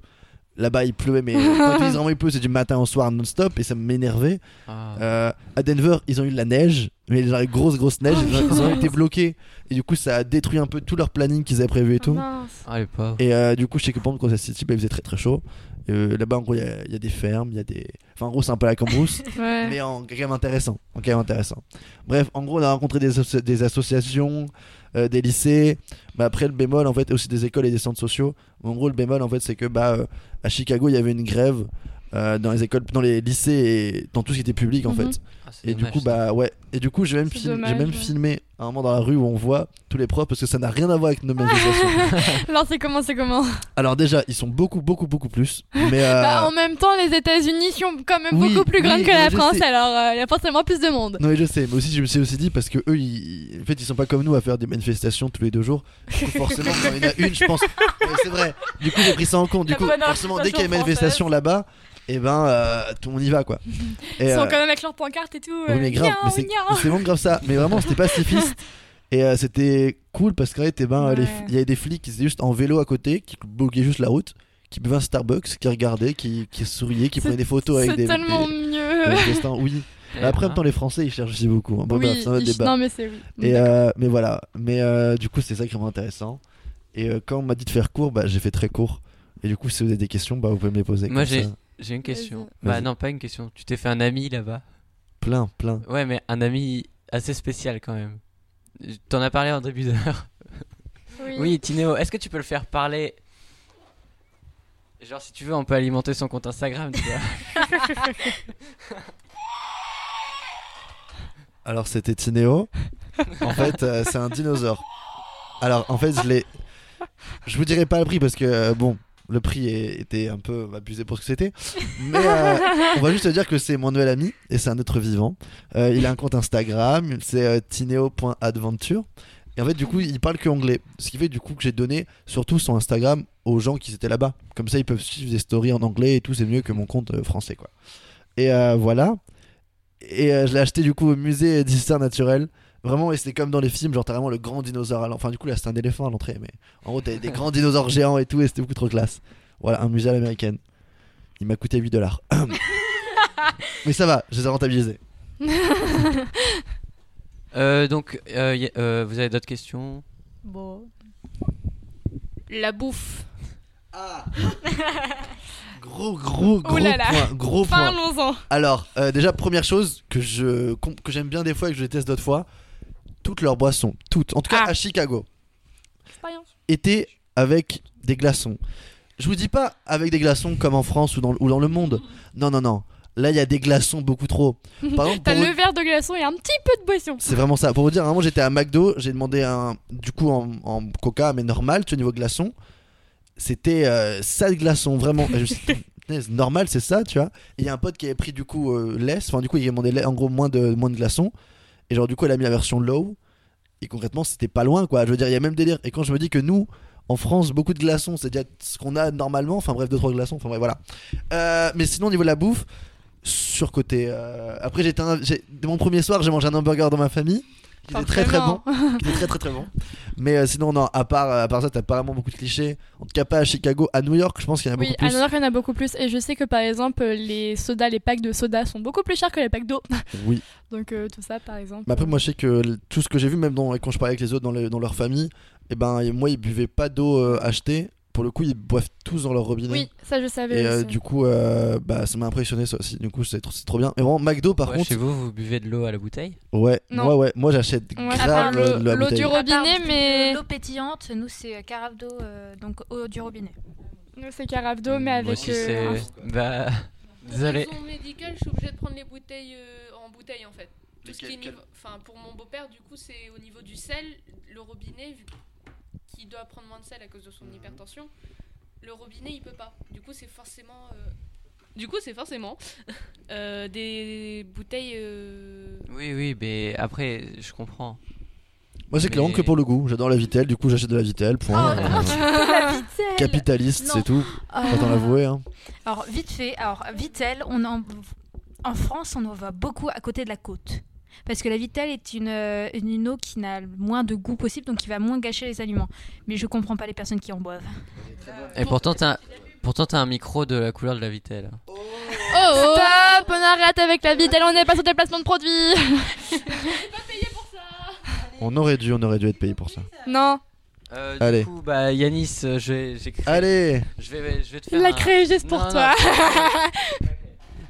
Là-bas il pleuvait, mais quand ils vraiment il pleut, c'est du matin au soir non-stop et ça m'énervait. Ah. Euh, à Denver, ils ont eu de la neige, mais genre grosse grosse neige. Oh, ils, ont, ils ont mince. été bloqués et du coup ça a détruit un peu tout leur planning qu'ils avaient prévu et tout. Ah, les. Et euh, du coup, chez Coupon, Kansas City, bah, il faisait très très chaud. Euh, Là-bas, en gros, il y, a- il y a des fermes, il y a des. Enfin, en gros, c'est un peu la cambrousse, Ouais. mais en quand même intéressant. En quand même intéressant. Bref, en gros, on a rencontré des, asso- des associations, euh, des lycées. Bah, après, le bémol, en fait, aussi des écoles et des centres sociaux. En gros, le bémol, en fait, c'est que bah, euh, à Chicago, il y avait une grève euh, dans les écoles, dans les lycées et dans tout ce qui était public, en Mhm. fait. Ah, Et du coup, bah ouais. Et du coup, j'ai même, dommage, même ouais. filmé un moment dans la rue où on voit tous les profs parce que ça n'a rien à voir avec nos manifestations. Alors c'est comment, c'est comment? Alors déjà, ils sont beaucoup, beaucoup, beaucoup plus. Mais euh, Bah, En même temps, les États-Unis sont quand même Oui, beaucoup plus grandes oui, que la France, sais. alors il y a forcément plus de monde. non, mais je sais. Mais aussi, je me suis aussi dit parce que eux, ils... en fait, ils sont pas comme nous à faire des manifestations tous les deux jours. Coup, forcément, quand il y en a une, je pense. Ouais, c'est vrai. Du coup, j'ai pris ça en compte. Du coup, forcément, dès qu'il y a une manifestation là-bas, et ben, euh, tout le monde y va, quoi. Et, Ils sont euh, quand même avec leurs pancartes et tout. Oui, euh, mais grave, mais c'est c'est vraiment grave ça. Mais vraiment, c'était pacifiste. Et euh, c'était cool parce qu'en fait, eh ben, Ouais. il y avait des flics qui étaient juste en vélo à côté, qui bloquaient juste la route, qui buvaient un Starbucks, qui regardaient, qui, qui souriaient, qui C'est- prenaient des photos avec C'est des. tellement des- mieux. Oui. Mais après, en même temps, les Français, ils cherchent aussi beaucoup. hein. Bon, oui, c'est un autre débat. non mais c'est oui. Et, euh, mais voilà. Mais euh, du coup, c'est sacrément intéressant. Et euh, quand on m'a dit de faire court, bah, j'ai fait très court. Et du coup, si vous avez des questions, bah, vous pouvez me les poser. Moi, j'ai une question. Bah, non, pas une question. Tu t'es fait un ami là-bas? Plein, plein. Ouais, mais un ami assez spécial quand même. T'en as parlé en début d'heure. Oui, Tinéo, est-ce que tu peux le faire parler? Genre, si tu veux, on peut alimenter son compte Instagram, tu vois. Alors, c'était Tinéo. en fait, euh, c'est un dinosaure. Alors, en fait, je l'ai. Je vous dirai pas le prix parce que, euh, bon, le prix était un peu abusé pour ce que c'était. Mais euh, on va juste te dire que c'est mon nouvel ami et c'est un être vivant. Euh, il a un compte Instagram, c'est euh, tineo.adventure. Et en fait, du coup, il parle que anglais. Ce qui fait du coup que j'ai donné surtout son Instagram aux gens qui étaient là-bas. Comme ça, ils peuvent suivre des stories en anglais et tout. C'est mieux que mon compte français, quoi. Et voilà. Et je l'ai acheté du coup au musée d'histoire naturelle. Vraiment, et c'était comme dans les films, genre t'as vraiment le grand dinosaure. à Enfin, du coup, là c'était un éléphant à l'entrée, mais en gros, t'avais des grands dinosaures géants et tout, et c'était beaucoup trop classe. Voilà, un musée à l'américaine. Il m'a coûté 8 dollars. mais ça va, je les ai rentabilisés. Euh, donc, euh, y euh, vous avez d'autres questions? Bon. La bouffe. Gros, gros, gros là là. point. Gros point. Parlons-en. Alors, euh, déjà, première chose que je com- que j'aime bien des fois et que je déteste d'autres fois, toutes leurs boissons, toutes, en tout cas Ah. à Chicago, étaient avec des glaçons. Je vous dis pas avec des glaçons comme en France ou dans, le- ou dans le monde. Non, non, non. Là, il y a des glaçons beaucoup trop. Par exemple, T'as le vous- verre de glaçon et un petit peu de boisson. c'est vraiment ça. Pour vous dire, à un moment, j'étais à McDo, j'ai demandé un, du coup, en, en coca, mais normal, tu vois, niveau glaçon. C'était euh, ça de glaçon, vraiment. Et je me suis dit, Punaise, normal, c'est ça, tu vois. Il y a un pote qui avait pris, du coup, euh, less. Enfin, du coup, il a demandé en gros moins de, moins de glaçons. Et genre, du coup, elle a mis la version low. Et concrètement, c'était pas loin, quoi. Je veux dire, il y a même délire. Et quand je me dis que nous, en France, beaucoup de glaçons, c'est déjà ce qu'on a normalement. Enfin, bref, deux, trois glaçons. Enfin, bref, voilà. Euh, mais sinon, au niveau de la bouffe, surcoté. Euh, après, j'étais un- mon premier soir, j'ai mangé un hamburger dans ma famille. Qui était très très bon. Qui était très très très bon. Mais euh, sinon, non, à part, à part ça, t'as pas vraiment beaucoup de clichés. En tout cas, pas à Chicago. À New York, je pense qu'il y en a Oui, beaucoup à plus. New York, il y en a beaucoup plus. Et je sais que par exemple, les sodas, les packs de soda sont beaucoup plus chers que les packs d'eau. Oui. Donc euh, tout ça, par exemple. Mais après, moi, je sais que tout ce que j'ai vu, même dans, quand je parlais avec les autres dans, les- dans leur famille, et ben, et moi, ils buvaient pas d'eau euh, achetée. Pour le coup, ils boivent tous dans leur robinet. Oui, ça je savais Et euh, aussi. du coup, euh, bah, ça m'a impressionné ça aussi. Du coup, c'est trop, bien. Mais vraiment, McDo, par Ouais, contre, Chez vous, vous buvez de l'eau à la bouteille? Ouais, Non. moi, ouais, moi, j'achète Ouais, grave l'eau- du robinet, mais- L'eau pétillante, nous c'est euh, carafe d'eau, euh, donc eau du robinet. Nous, c'est carafe d'eau, mais Moi avec. euh. Bah. Désolé. Pour raison médicale, je suis obligée de prendre les bouteilles euh, en bouteille en fait. Tout ce qui est niveau- Enfin, pour mon beau-père, du coup, c'est au niveau du sel, le robinet, vu qu'il doit prendre moins de sel à cause de son hypertension, le robinet il peut pas. Du coup, c'est forcément. euh, Du coup, c'est forcément euh, des bouteilles. euh, Oui, oui, mais après, je comprends. Moi, c'est clairement Mais- que pour le goût. J'adore la Vitelle, du coup, j'achète de la Vitelle. Point. Oh, Euh, tu la Vitelle Capitaliste, c'est tout. Ah. Autant l'avouer. Hein. Alors vite fait, alors Vitel, on en, en France, on en voit beaucoup à côté de la côte. Parce que la Vittel est une, euh, une, une eau qui n'a le moins de goût possible, donc qui va moins gâcher les aliments. Mais je comprends pas les personnes qui en boivent. Et pourtant, t'as un... pourtant, t'as un micro de la couleur de la Vitelle. Oh, Stop, on arrête avec la Vitelle, on n'est pas sur des placements de produits. On aurait dû, on aurait dû être payé pour ça. non, Euh, Allez. Du coup, bah, Yanis, euh, je vais, j'ai créé- Allez Je vais, je vais te faire il l'a un- créé juste pour Non, non.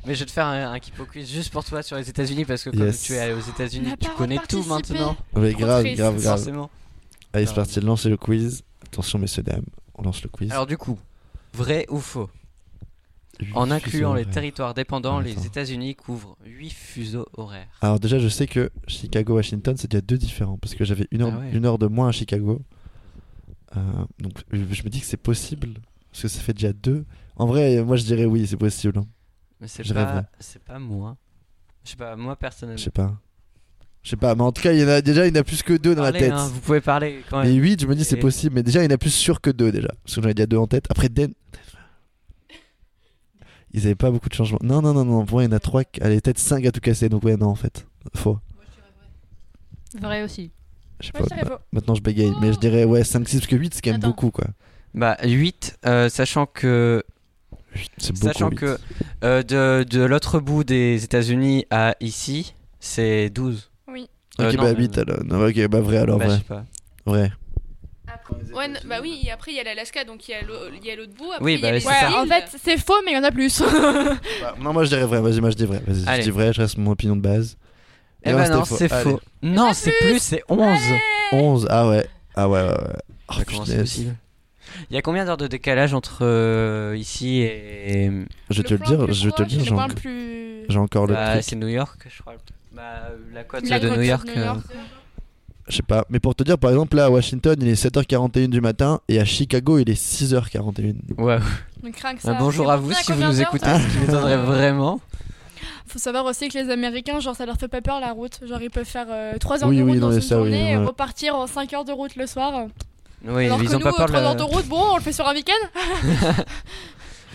Mais je vais te faire un, un Kipo quiz juste pour toi sur les États-Unis parce que comme Yes. tu es allé aux États-Unis, tu connais tout maintenant. Trop grave, triste. grave, grave. Forcément. Allez, c'est parti, lancez le quiz. Attention, messieurs, dames, on lance le quiz. Alors du coup, vrai ou faux? Huit En incluant les territoires dépendants, les. États-Unis couvrent 8 fuseaux horaires. Alors déjà, je sais que Chicago-Washington, c'est déjà deux différents, parce que j'avais une heure, Ah ouais. une heure de moins à Chicago. Euh, donc je je me dis que c'est possible, parce que ça fait déjà deux. En vrai, moi je dirais oui, c'est possible. hein. Mais c'est pas, c'est pas moi. Je sais pas, moi personnellement. Je sais pas. Je sais pas, mais en tout cas, il y en a déjà, il y en a plus que deux dans Parlez, la tête. hein, vous pouvez parler quand même. Mais 8, je me dis c'est Et- possible, mais déjà il y en a plus sûr que deux déjà. Parce que j'en ai déjà deux en tête. Après Den. Ils avaient pas beaucoup de changements. Non, non, non, non, pour moi il y en a trois. qui- Allez, peut-être 5 à tout casser, donc ouais, non en fait. Faux. Vrai aussi. Je sais Moi, pas. je ma- Maintenant je bégaye, mais je dirais ouais 5, 6, parce que 8 c'est quand même Attends. beaucoup quoi. Bah 8, euh, sachant que C'est beaucoup. Sachant huit. que euh, de, de l'autre bout des États-Unis à ici, c'est 12. Oui. Euh, Ok, non, bah mais- 8 alors. Non, ok, bah vrai alors, Bah, je vrai. sais pas. Vrai. Ouais, bah oui, et après il y a l'Alaska, donc il y a l'autre bout. Après, Oui, il y a bah, Ouais, en fait, c'est faux, mais il y en a plus. Bah, non, moi je dirais vrai. Vas-y, moi je dis vrai. Vas-y, je dis vrai, je reste mon opinion de base. Eh bah ouais, non, c'est Allez. faux. Non, c'est plus, c'est 11. 11, ah ouais. Ah ouais, ouais, ouais. Oh, Il y a combien d'heures de décalage entre euh, ici et. Je vais te le dire, je vais te le dire, j'ai plus... j'ai encore le Bah, truc. c'est New York, je crois. Bah, la côte La de côte New de York. New York. euh, Je sais pas, mais pour te dire, par exemple, là à Washington, il est 7h41 du matin et à Chicago, il est 6h41. Ouais. Donc, rien que ça. Bonjour à pour vous ça, si vous combien nous d'heures, écoutez, ça ce qui m'étonnerait vraiment. Faut savoir aussi que les Américains, genre, ça leur fait pas peur la route. Genre, ils peuvent faire 3 heures Oui, de oui, route non, dans mais une ça, oui, journée et ouais. repartir en 5 heures de route le soir. Oui, Alors ils que ont nous, pas peur de 3 la- heures de route, bon, on le fait sur un week-end.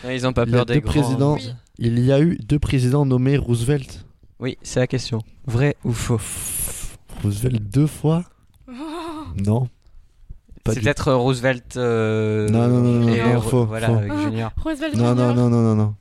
Ouais, Ils ont pas Il y a peur des deux grands. présidents. Oui. Il y a eu deux présidents nommés Roosevelt. Oui, c'est la question. Vrai ou faux? Roosevelt deux fois? Non. Pas C'est du- peut-être Roosevelt. euh, Non, non, non, non, et non, faux, Voilà, faux. avec Junior. Roosevelt Non, non, Junior. non, non, non, non.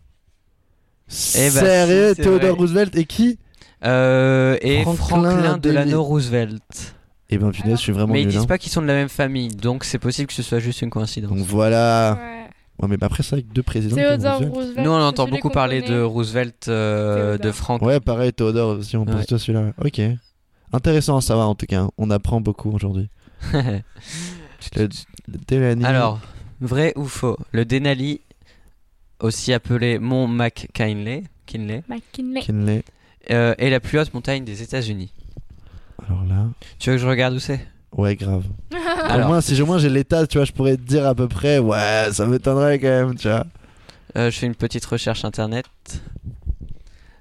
Eh bah, Sérieux, si, c'est Theodore vrai. Roosevelt et qui? Euh, et Franklin Franklin Delano Delano. Roosevelt. Eh ben, punaise, je suis vraiment Mais ils nul. disent hein. pas qu'ils sont de la même famille, donc c'est possible que ce soit juste une coïncidence. Donc voilà. Ouais. Ouais, mais après, c'est avec deux présidents. Théodore Roosevelt. Roosevelt. Nous, on entend beaucoup parler de. Roosevelt, euh, de Théodore. Frank. Ouais, pareil, Theodore aussi, on Ouais. pense toi celui-là. Ok. Intéressant à savoir en tout cas. On apprend beaucoup aujourd'hui. Le, le Alors, vrai ou faux Le Denali, aussi appelé mont McKinley, Kinley, McKinley. Kinley. euh, est la plus haute montagne des États-Unis. Alors là. Tu veux que je regarde où c'est? Ouais, grave. Au Alors, moins, si au moins j'ai l'état, tu vois, je pourrais te dire à peu près. Ouais, ça m'étonnerait quand même, tu vois. euh, je fais une petite recherche internet.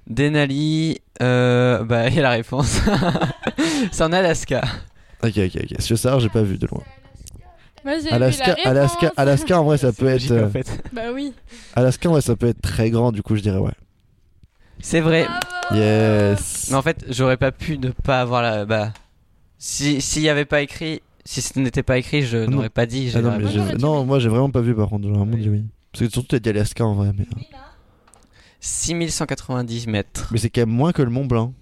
Denali, euh, bah, il y a la réponse. c'est en Alaska. Ok, ok, ok. Si je veux savoir, j'ai pas vu de loin. Moi, j'ai vu Alaska, la Alaska. Alaska, en vrai, ça peut être. Logique, euh, en fait. Bah oui. Alaska, en vrai, ça peut être très grand, du coup, je dirais ouais. C'est vrai. Yes. Mais en fait, j'aurais pas pu ne pas avoir la. Bah, si s'il y avait pas écrit, si ce n'était pas écrit, je non. n'aurais pas dit. Ah non, mais j'ai- non, moi j'ai vraiment pas vu par contre. J'aurais vraiment dit oui. Parce que surtout, t'as dit Alaska en vrai. Mais, 6190 mètres. mais c'est quand même moins que le Mont Blanc.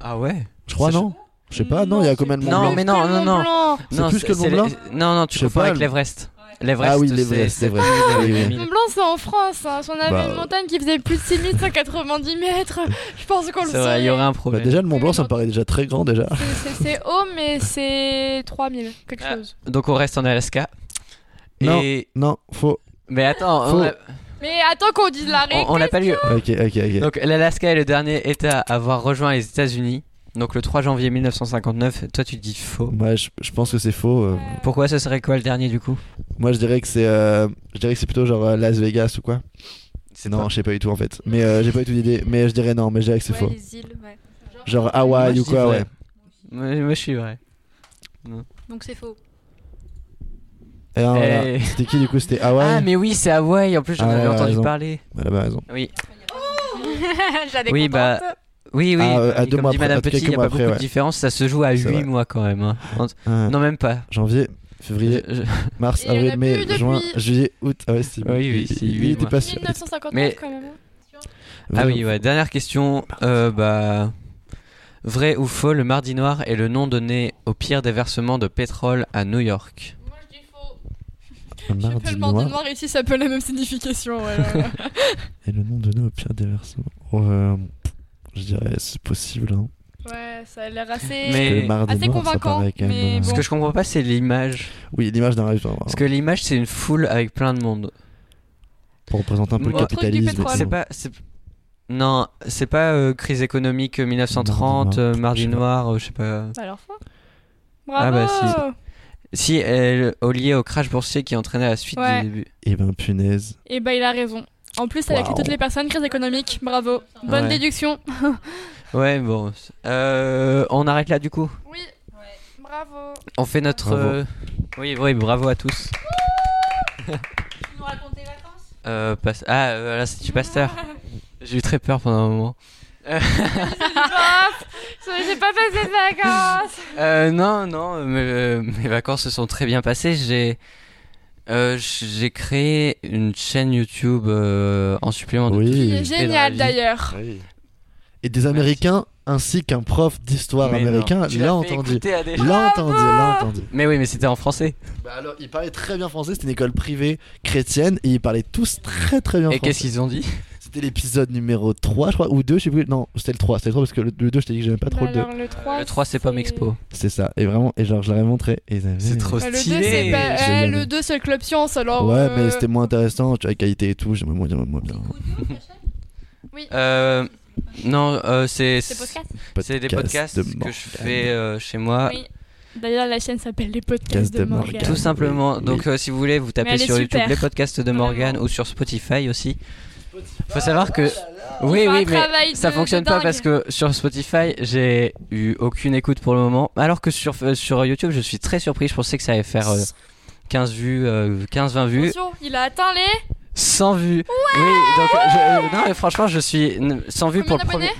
Ah ouais? Je crois, non? Je sais pas, non, il y a combien de Mont Non, Blanc mais non, non, non. C'est non, plus que le Mont Blanc? Non, non, tu Je sais confonds pas, avec le- l'Everest. L'Everest. Ah oui, l'Everest, c'est vrai. Oui, oui. Mont Blanc, c'est en France. Hein. Si on avait Bah, une montagne qui faisait plus de 6190 mètres, je pense qu'on le vrai, il y aurait saurait. un Bah, problème. déjà, le Mont Blanc, ça me paraît déjà très grand déjà. C'est- haut, mais c'est 3000, quelque Ah. chose. Donc on reste en Alaska. Non. Et Non, faux. mais attends, Faux. on a- Mais attends qu'on dise la on, règle. on n'a pas lu. Ok, ok, ok. Donc l'Alaska est le dernier État à avoir rejoint les États-Unis. Donc le 3 janvier 1959. Toi, tu dis faux. Moi, je, je pense que c'est faux. euh. Pourquoi ce serait quoi le dernier du coup? Moi, je dirais que c'est, euh, je dirais que c'est plutôt genre euh, Las Vegas ou quoi. C'est Non, je sais pas du tout en fait. Mais euh, j'ai pas du tout d'idée. Mais je dirais non, mais je dirais que c'est Ouais, faux. les îles, ouais. Genre Moi, Hawaï je ou dis quoi, vrai. ouais. Moi, moi, je suis vrai. Donc c'est faux. Et voilà. Eh. C'était qui du coup? C'était Hawaï Ah, mais oui, c'est Hawaï. En plus, j'en Ah, avais entendu raison. parler. Elle avait raison. Oui. J'avais Oui, bah, Oui, oui, Ah, euh, à deux comme mois dit Madame à Petit, il n'y a pas après, beaucoup ouais. de différence. Ça se joue à C'est 8 vrai. mois quand même. hein. En- Non, même pas. Janvier, février, Je- je- mars, avril, mai, juin, juillet, août. Ah ouais, c'est Oui, oui, il- c'est il huit était mois. pas sûr. 1959 Mais- quand même. Ah oui, ouais. Dernière question. Euh, bah, vrai ou faux, le Mardi Noir est le nom donné au pire déversement de pétrole à New York? Moi je dis faux. Un mardi le mardi noir. noir ici, ça peut la même signification. ouais, là, là. Et le nom donné au pire déversement. Euh, je dirais, c'est possible. Hein. Ouais, ça a l'air assez, Mais- assez convaincant. paraît quand même, Mais euh, Ce que je comprends pas, c'est l'image. Oui, l'image d'un restaurant. Parce que l'image, c'est une foule avec plein de monde. Pour représenter un peu Moi, le capitalisme. C'est pas. Non, c'est pas euh, crise économique euh, 1930, Mardi euh, noir, Mardi je sais pas. noir, euh, je sais pas. Bah alors. Ah Bravo bah, Si, elle, au lié au crash boursier qui entraînait la suite Ouais. du début. Et ben punaise. Et bah il a raison. En plus, elle a écrit Waouh. toutes les personnes, crise économique. Bravo. Bonne Ouais. déduction. Ouais, bon. Euh, on arrête là du coup. Oui. Bravo. On fait notre. Bravo. euh, Oui, oui, bravo à tous. nous raconter les vacances? Euh, Ah, euh, là, c'est du pasteur. J'ai eu très peur pendant un moment. J'ai pas passé de vacances. Euh, non, non, mais, euh, mes vacances se sont très bien passées. J'ai euh, j'ai créé une chaîne YouTube euh, en supplément de Oui. Génial d'ailleurs. Et des Américains ainsi qu'un prof d'histoire américain l'a entendu. L'a entendu, l'a entendu. Mais oui, mais c'était en français. Bah alors, il parlait très bien français, c'était une école privée chrétienne et ils parlaient tous très très bien Et français. qu'est-ce qu'ils ont dit? C'était l'épisode numéro 3, je crois, ou 2, je sais plus. Non, c'était le 3, c'était le 3 parce que le, le 2, je t'ai dit que j'aimais pas trop Bah le 2. alors, le 3, Le 3, c'est Pomme Expo. C'est ça, et vraiment, et genre, je leur ai montré. Et ils avaient- C'est trop Bah, le 2, stylé. c'est pas... Eh, le 2, c'est le club science alors. Ouais, euh, mais c'était moins intéressant, tu vois, qualité et tout, j'aimerais moins, j'aimerais moins bien. Euh, non, euh, c'est C'est podcast c'est des podcasts de que je fais euh, chez moi. Oui. D'ailleurs, la chaîne s'appelle Les Podcasts Podcast de, de Morgane. Morgane. Tout simplement. Oui. Donc, euh, si vous voulez, vous Mais tapez elle est sur YouTube super. les podcasts de Morgan Vraiment. ou sur Spotify aussi. Faut savoir que. Oui, fait un oui, mais ça fonctionne pas parce que sur Spotify, j'ai eu aucune écoute pour le moment. Alors que sur, euh, sur YouTube, je suis très surpris. Je pensais que ça allait faire euh, 15 vues, euh, 15-20 vues. Attention, il a atteint les 100 vues. oui, donc. je- euh, non, mais franchement, je suis. n- 100 vues Combien pour le premier.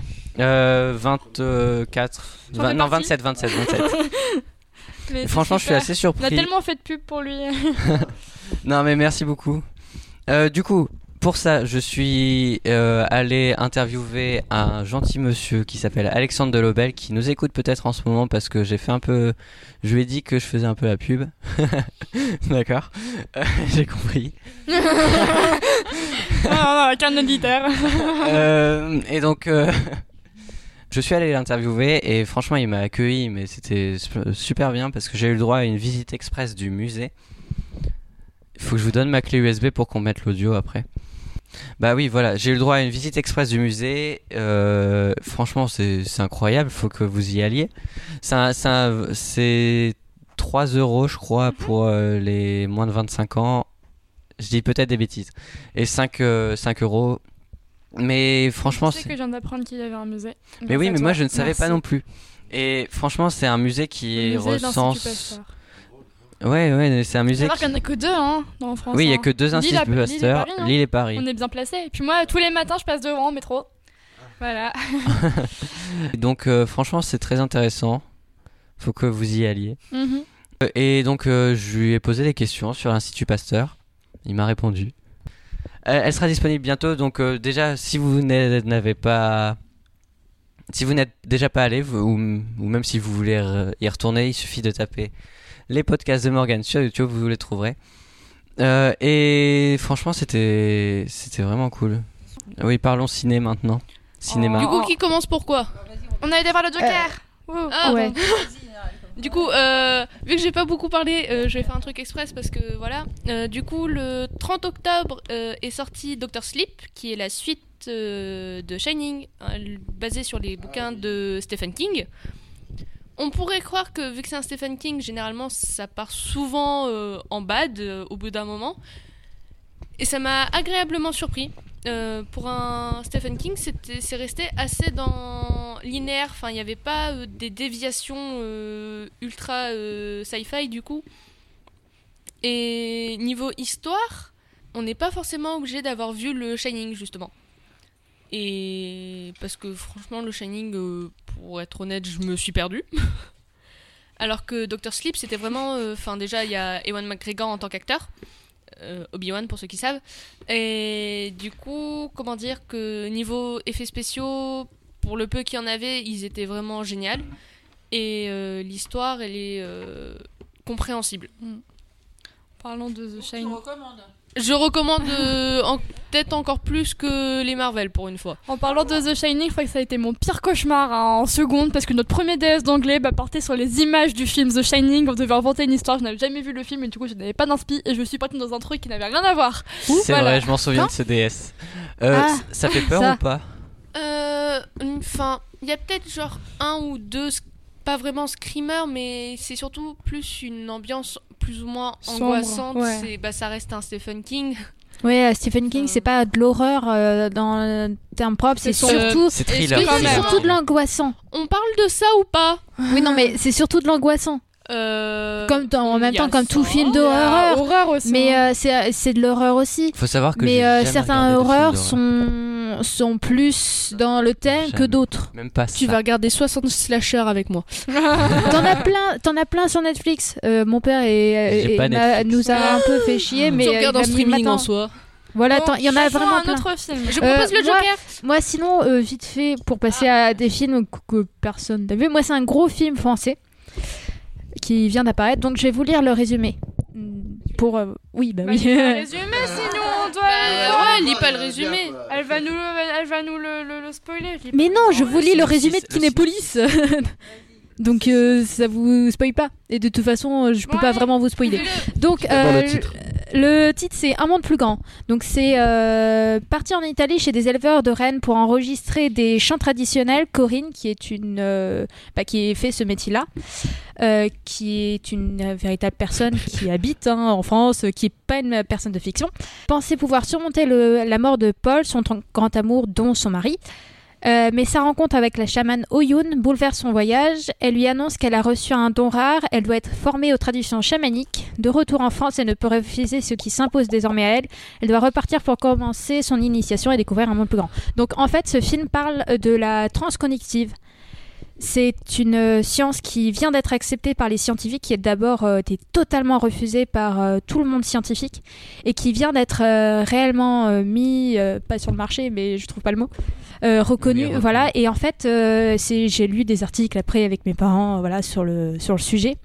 Euh, 24. J'en vingt- fais non, partie 27, 27, 27. Mais c'est franchement, je suis assez On a surpris. tellement fait de pub pour lui. Non, mais merci beaucoup. Euh, du coup, pour ça, je suis euh, allé interviewer un gentil monsieur qui s'appelle Alexandre Delobel, qui nous écoute peut-être en ce moment parce que j'ai fait un peu. Je lui ai dit que je faisais un peu la pub. D'accord. Euh, j'ai compris. non, non, avec un auditeur. Euh, et donc, euh, je suis allé l'interviewer et franchement, il m'a accueilli, mais c'était su- super bien parce que j'ai eu le droit à une visite express du musée. Il faut que je vous donne ma clé USB pour qu'on mette l'audio après. Bah oui, voilà, j'ai eu le droit à une visite express du musée. Euh, franchement, c'est incroyable, faut que vous y alliez. C'est un- c'est un- C'est 3 euros, je crois, pour euh, les moins de 25 ans. Je dis peut-être des bêtises. Et 5, euh, 5 euros. Mais franchement, c'est- que je viens d'apprendre qu'il y avait un musée. mais oui, mais toi. moi je ne savais Merci. pas non plus. Et franchement, c'est un musée qui musée recense. Ouais, ouais, c'est un musée. qui- qu'il n'y en a que deux hein, en France. Oui, il y a hein. que deux Lille, instituts Lille et Pasteur, Paris, hein. Lille et Paris. On est bien placés. Et puis moi, tous les matins, je passe devant en métro. Voilà. Donc euh, franchement, c'est très intéressant. Faut que vous y alliez. Mhm. Euh, Et donc euh, je lui ai posé des questions sur l'Institut Pasteur. Il m'a répondu. Elle, elle sera disponible bientôt. Donc déjà, si vous n'avez pas, si vous n'êtes déjà pas allé, vous- ou, ou même si vous voulez y retourner, il suffit de taper les podcasts de Morgan sur YouTube, vous les trouverez. Euh, et franchement, c'était c'était vraiment cool. Oui, parlons ciné maintenant. Cinéma. Du coup, qui commence pourquoi On a été voir le Joker. Ouh. Ah, Ouais. Du coup, euh, vu que j'ai pas beaucoup parlé, euh, je vais faire un truc express parce que voilà. Euh, du coup, le 30 octobre euh, est sorti Doctor Sleep, qui est la suite euh, de Shining, hein, basée sur les bouquins de Stephen King. On pourrait croire que vu que c'est un Stephen King, généralement ça part souvent euh, en bad euh, au bout d'un moment. Et ça m'a agréablement surpris. Euh, pour un Stephen King, c'est resté assez dans linéaire. Enfin, il n'y avait pas des déviations ultra sci-fi du coup. Et niveau histoire, on n'est pas forcément obligé d'avoir vu le Shining justement. Et parce que franchement, le Shining, euh, pour être honnête, je me suis perdue. Alors que Doctor Sleep, c'était vraiment. euh, Enfin, déjà, il y a Ewan McGregor en tant qu'acteur. euh, Obi-Wan pour ceux qui savent. Et du coup, comment dire que niveau effets spéciaux, pour le peu qu'il y en avait, ils étaient vraiment géniaux. Et euh, l'histoire, elle est euh, compréhensible. Parlons de The Shining. Je recommande euh, en- peut-être encore plus que les Marvel pour une fois. En parlant de The Shining, je crois que ça a été mon pire cauchemar hein, en seconde parce que notre premier DS d'anglais bah, portait sur les images du film The Shining. On devait inventer une histoire. Je n'avais jamais vu le film et du coup je n'avais pas d'inspi et je me suis partie dans un truc qui n'avait rien à voir. C'est Voilà. vrai, je m'en souviens de ce DS. Euh, Ah, c- ça fait peur ça. ou pas? Euh, Enfin, il y a peut-être genre un ou deux, sc- pas vraiment screamers, mais c'est surtout plus une ambiance plus ou moins Sombre, angoissante. ouais. C'est, bah, ça reste un Stephen King. Ouais, euh, Stephen King, c'est pas de l'horreur euh, dans le terme propre, c'est C'est surtout. C'est Oui, surtout de l'angoissant. On parle de ça ou pas? Oui, non, mais c'est surtout de l'angoissant. Euh, Comme dans- en même temps, comme tout film d'horreur. horreur aussi. Mais euh, c'est c'est de l'horreur aussi. Faut savoir que Mais euh, certains horreurs d'horreur. Sont, sont plus dans le thème que d'autres. Même pas Tu vas regarder 60 slashers avec moi. T'en as plein, t'en as plein sur Netflix. Euh, mon père est, Netflix. nous a un peu fait chier, mais tu euh, regardes il en m'a mis streaming matin. en soi. Voilà, Bon, il y en a vraiment un plein. autre film. Je Euh, propose le moi- Joker. Moi, sinon, euh, vite fait, pour passer à des films que, que personne n'a vu, moi, c'est un gros film français qui vient d'apparaître, donc je vais vous lire le résumé. Mm, Pour. euh, oui, bah Bah, oui. lis pas le résumé, sinon on doit. Bah, ouais, lis pas le résumé. Elle va nous le, elle va nous le, le- le spoiler. Mais non, je vous lis le résumé de Kinépolis. Donc euh, ça vous spoil pas. Et de toute façon, euh, je peux pas vraiment vous spoiler. Donc euh, le titre. c'est Un monde plus grand. Donc c'est euh, parti en Italie chez des éleveurs de rennes pour enregistrer des chants traditionnels. Corinne, qui est une, euh, bah, qui fait ce métier-là, euh, qui est une véritable personne qui habite hein, en France, euh, qui est pas une personne de fiction, pensait pouvoir surmonter le- la mort de Paul, son grand amour, dont son mari. Euh, mais sa rencontre avec la chamane Oyun bouleverse son voyage. Elle lui annonce qu'elle a reçu un don rare. Elle doit être formée aux traditions chamaniques. De retour en France, elle ne peut refuser ce qui s'impose désormais à elle. Elle doit repartir pour commencer son initiation et découvrir un monde plus grand. Donc en fait, ce film parle de la transconnective. C'est une euh, science qui vient d'être acceptée par les scientifiques, qui est d'abord euh, été totalement refusée par euh, tout le monde scientifique et qui vient d'être euh, réellement mis, pas sur le marché, mais je trouve pas le mot, reconnu. Oui, voilà. Et en fait, j'ai lu des articles après avec mes parents, voilà, sur le sur le sujet,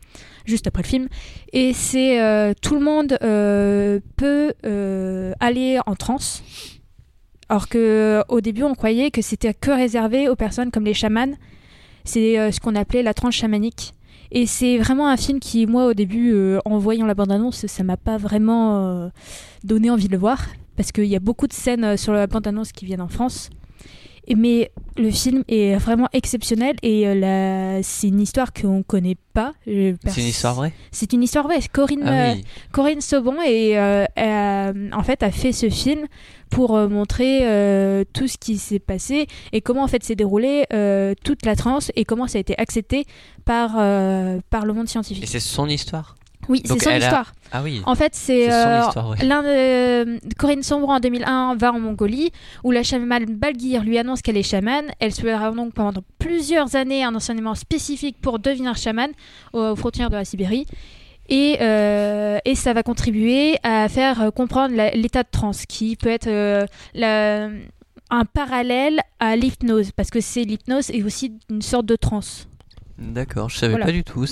juste après le film. Et c'est tout le monde peut aller en transe. Alors que au début, on croyait que c'était que réservé aux personnes comme les chamans. C'est euh, ce qu'on appelait la transe chamanique. Et c'est vraiment un film qui, moi, au début, euh, en voyant la bande-annonce, ça m'a pas vraiment euh, donné envie de le voir. Parce qu'il y a beaucoup de scènes sur la bande-annonce qui viennent en France. Et- mais le film est vraiment exceptionnel et euh, la- c'est une histoire qu'on connaît pas. Euh, C'est une histoire vraie? C'est une histoire vraie. Corinne, Ah euh, oui. Corinne Saubon et euh, euh, en fait a fait ce film pour euh, montrer tout ce qui s'est passé et comment en fait s'est déroulé euh, toute la transe et comment ça a été accepté par par le monde Et scientifique. c'est son histoire? Oui, c'est son a- histoire. Ah oui. En fait, c'est euh, histoire, ouais. l'un de- Corinne Sombron en 2001 va en Mongolie où la chamane Balgir lui annonce qu'elle est chamane. Elle suivra donc pendant plusieurs années un enseignement spécifique pour devenir chamane aux, frontières de la Sibérie. Et, euh, et ça va contribuer à faire euh, comprendre l'état de transe qui peut être euh, la- un parallèle à l'hypnose parce que c'est l'hypnose et aussi une sorte de transe. D'accord, je savais Voilà. pas du tout.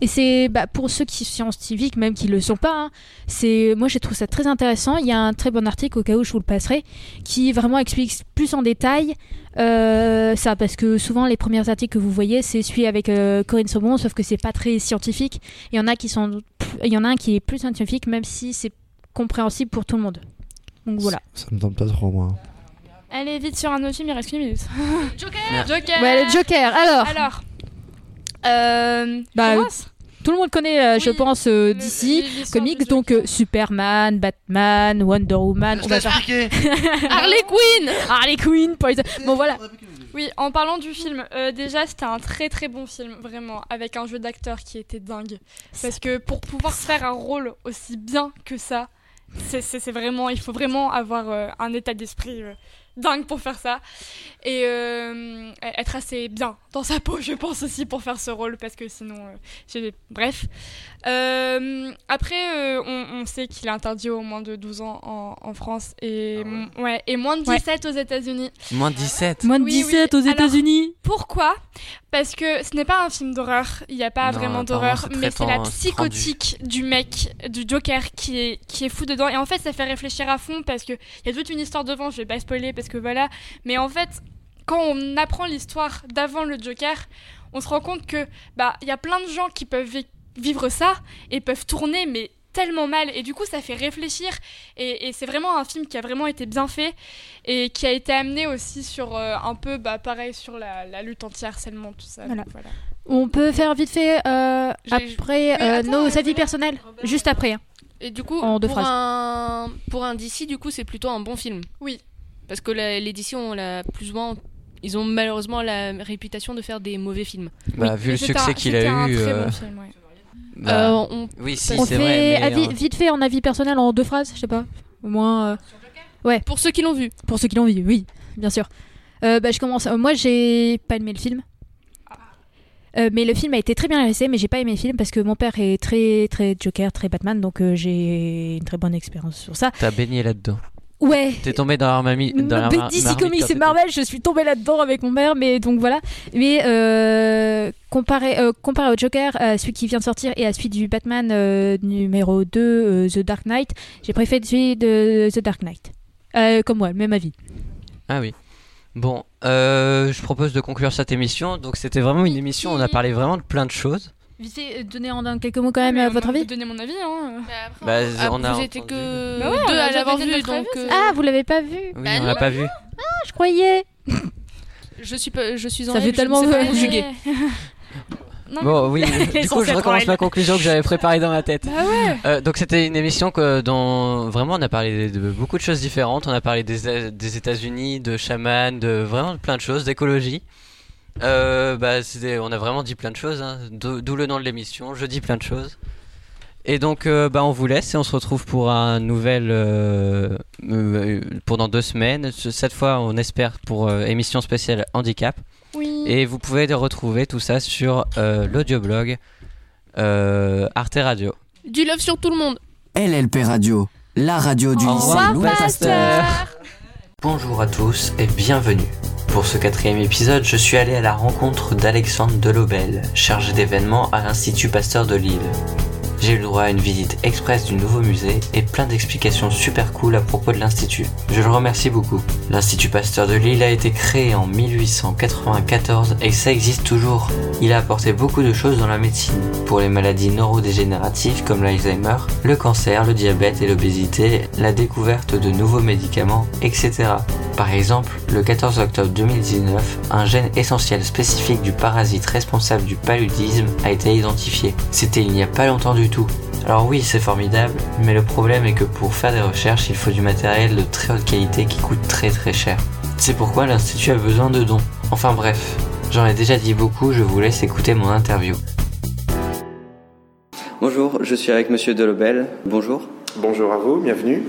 Et c'est bah, pour ceux qui sont scientifiques, même qui le sont pas. hein, c'est moi j'ai trouvé ça très intéressant. Il y a un très bon article au cas où je vous le passerai, qui vraiment explique plus en détail euh, ça, parce que souvent les premiers articles que vous voyez, c'est celui avec euh, Corinne Saubon, sauf que c'est pas très scientifique. Il y en a qui sont, il y en a un qui est plus scientifique, même si c'est compréhensible pour tout le monde. Donc voilà. Ça me tente pas trop, moi. Allez vite sur un autre film, il reste une minute. Joker Joker. Ouais, le Joker. Alors, Alors. Euh, Bah, je commence tout le monde connaît, euh, je pense, euh, d'ici. comics, donc euh, Superman, Batman, Wonder Woman. on va faire- Harley Quinn Harley Quinn, Poison. Bon voilà. Oui, en parlant du film, euh, déjà c'était un très très bon film, vraiment, avec un jeu d'acteur qui était dingue. Parce que pour pouvoir faire un rôle aussi bien que ça, c'est- vraiment, il faut vraiment avoir euh, un état d'esprit euh, dingue pour faire ça. Et euh, être assez bien dans sa peau, je pense aussi, pour faire ce rôle, parce que sinon, euh, bref. Euh, après, euh, on, on sait qu'il est interdit au moins de 12 ans en, en France et, ouais, et moins de Ouais. 17 aux États-Unis. Moins de 17. Moins de Oui, 17 oui. aux États-Unis. Pourquoi? Parce que ce n'est pas un film d'horreur, il n'y a pas Non, vraiment d'horreur, mais c'est la psychotique du mec, du Joker, qui est, qui est fou dedans. Et en fait, ça fait réfléchir à fond parce qu'il y a toute une histoire devant, je vais pas spoiler parce que voilà. Mais en fait, quand on apprend l'histoire d'avant le Joker, on se rend compte que bah il y a plein de gens qui peuvent vi- vivre ça et peuvent tourner, mais tellement mal et du coup ça fait réfléchir et, et c'est vraiment un film qui a vraiment été bien fait et qui a été amené aussi sur euh, un peu bah pareil sur la, la lutte anti-harcèlement tout ça Voilà. donc voilà. On peut faire vite fait euh, après euh, attends, nos avis personnels. Juste après. hein. Et du coup, En deux pour, phrases. un... pour un DC, du coup, c'est plutôt un bon film. Oui. Parce que la- les DC ont la plus souvent. Ils ont malheureusement la réputation de faire des mauvais films. Bah, vu le succès qu'il a un eu. très euh, bon film, ouais. Bah, Euh, on- Oui, si, on c'est fait vrai. Mais, avis- vite fait en avis personnel en deux phrases, je sais pas. Au moins. euh, Pour ceux qui l'ont vu. Pour ceux qui l'ont vu, oui, bien sûr. Euh, bah, je commence. Euh, moi, j'ai pas aimé le film. Euh, mais le film a été très bien réalisé, mais j'ai pas aimé le film parce que mon père est très très Joker, très Batman, donc euh, j'ai une très bonne expérience sur ça. T'as baigné là-dedans. Ouais. T'es tombé dans la mamie. Dans la mar- DC Comics et Marvel, je suis tombée là-dedans avec mon père, mais donc voilà. Mais euh, comparé, euh, comparé au Joker, à celui qui vient de sortir et à celui du Batman euh, numéro 2, euh, The Dark Knight, j'ai préféré celui de The Dark Knight. Euh, comme moi, même avis. Ah oui. Bon, euh, je propose de conclure cette émission. Donc c'était vraiment une émission, on a parlé vraiment de plein de choses. Vite fait, euh, donnez en quelques mots quand même Mais à on votre avis. donner mon avis hein. Bah, Ah, on a entendu. que Bah ouais, deux a à l'avoir vu, notre donc. avis, euh, Ah, vous l'avez pas vu Oui, Bah on non. l'a pas vu. Ah, je croyais. Je suis, pas- je suis en Ça fait tellement conjuguer. Non, Bon, oui, du coup, je recommence ma conclusion que j'avais préparée dans ma tête. Bah ouais. Euh, donc, c'était une émission que, dont vraiment on a parlé de, de beaucoup de choses différentes. On a parlé des, des États-Unis, de chaman, de vraiment plein de choses, d'écologie. Euh, bah, on a vraiment dit plein de choses, hein, d'où le nom de l'émission. Je dis plein de choses. Et donc, euh, bah, on vous laisse et on se retrouve pour un nouvel. euh, euh, pour dans deux semaines. Cette fois, on espère pour euh, émission spéciale handicap. Oui. Et vous pouvez retrouver tout ça sur euh, l'audioblog euh, Arte Radio. Du love sur tout le monde. LLP Radio, la radio du Au lycée revoir, Louis Pasteur. Bonjour à tous et bienvenue. Pour ce quatrième épisode, je suis allé à la rencontre d'Alexandre Delobel, chargé d'événements à l'Institut Pasteur de Lille. J'ai eu le droit à une visite express du nouveau musée et plein d'explications super cool à propos de l'Institut. Je le remercie beaucoup. L'Institut Pasteur de Lille a été créé en 1894 et ça existe toujours. Il a apporté beaucoup de choses dans la médecine. Pour les maladies neurodégénératives comme l'Alzheimer, le cancer, le diabète et l'obésité, la découverte de nouveaux médicaments, etc. Par exemple, le 14 octobre 2019, un gène essentiel spécifique du parasite responsable du paludisme a été identifié. C'était il n'y a pas longtemps du tout. Alors oui, c'est formidable, mais le problème est que pour faire des recherches, il faut du matériel de très haute qualité qui coûte très très cher. C'est pourquoi l'Institut a besoin de dons. Enfin bref, j'en ai déjà dit beaucoup, je vous laisse écouter mon interview. Bonjour, je suis avec Monsieur Delobel. Bonjour. Bonjour à vous, bienvenue.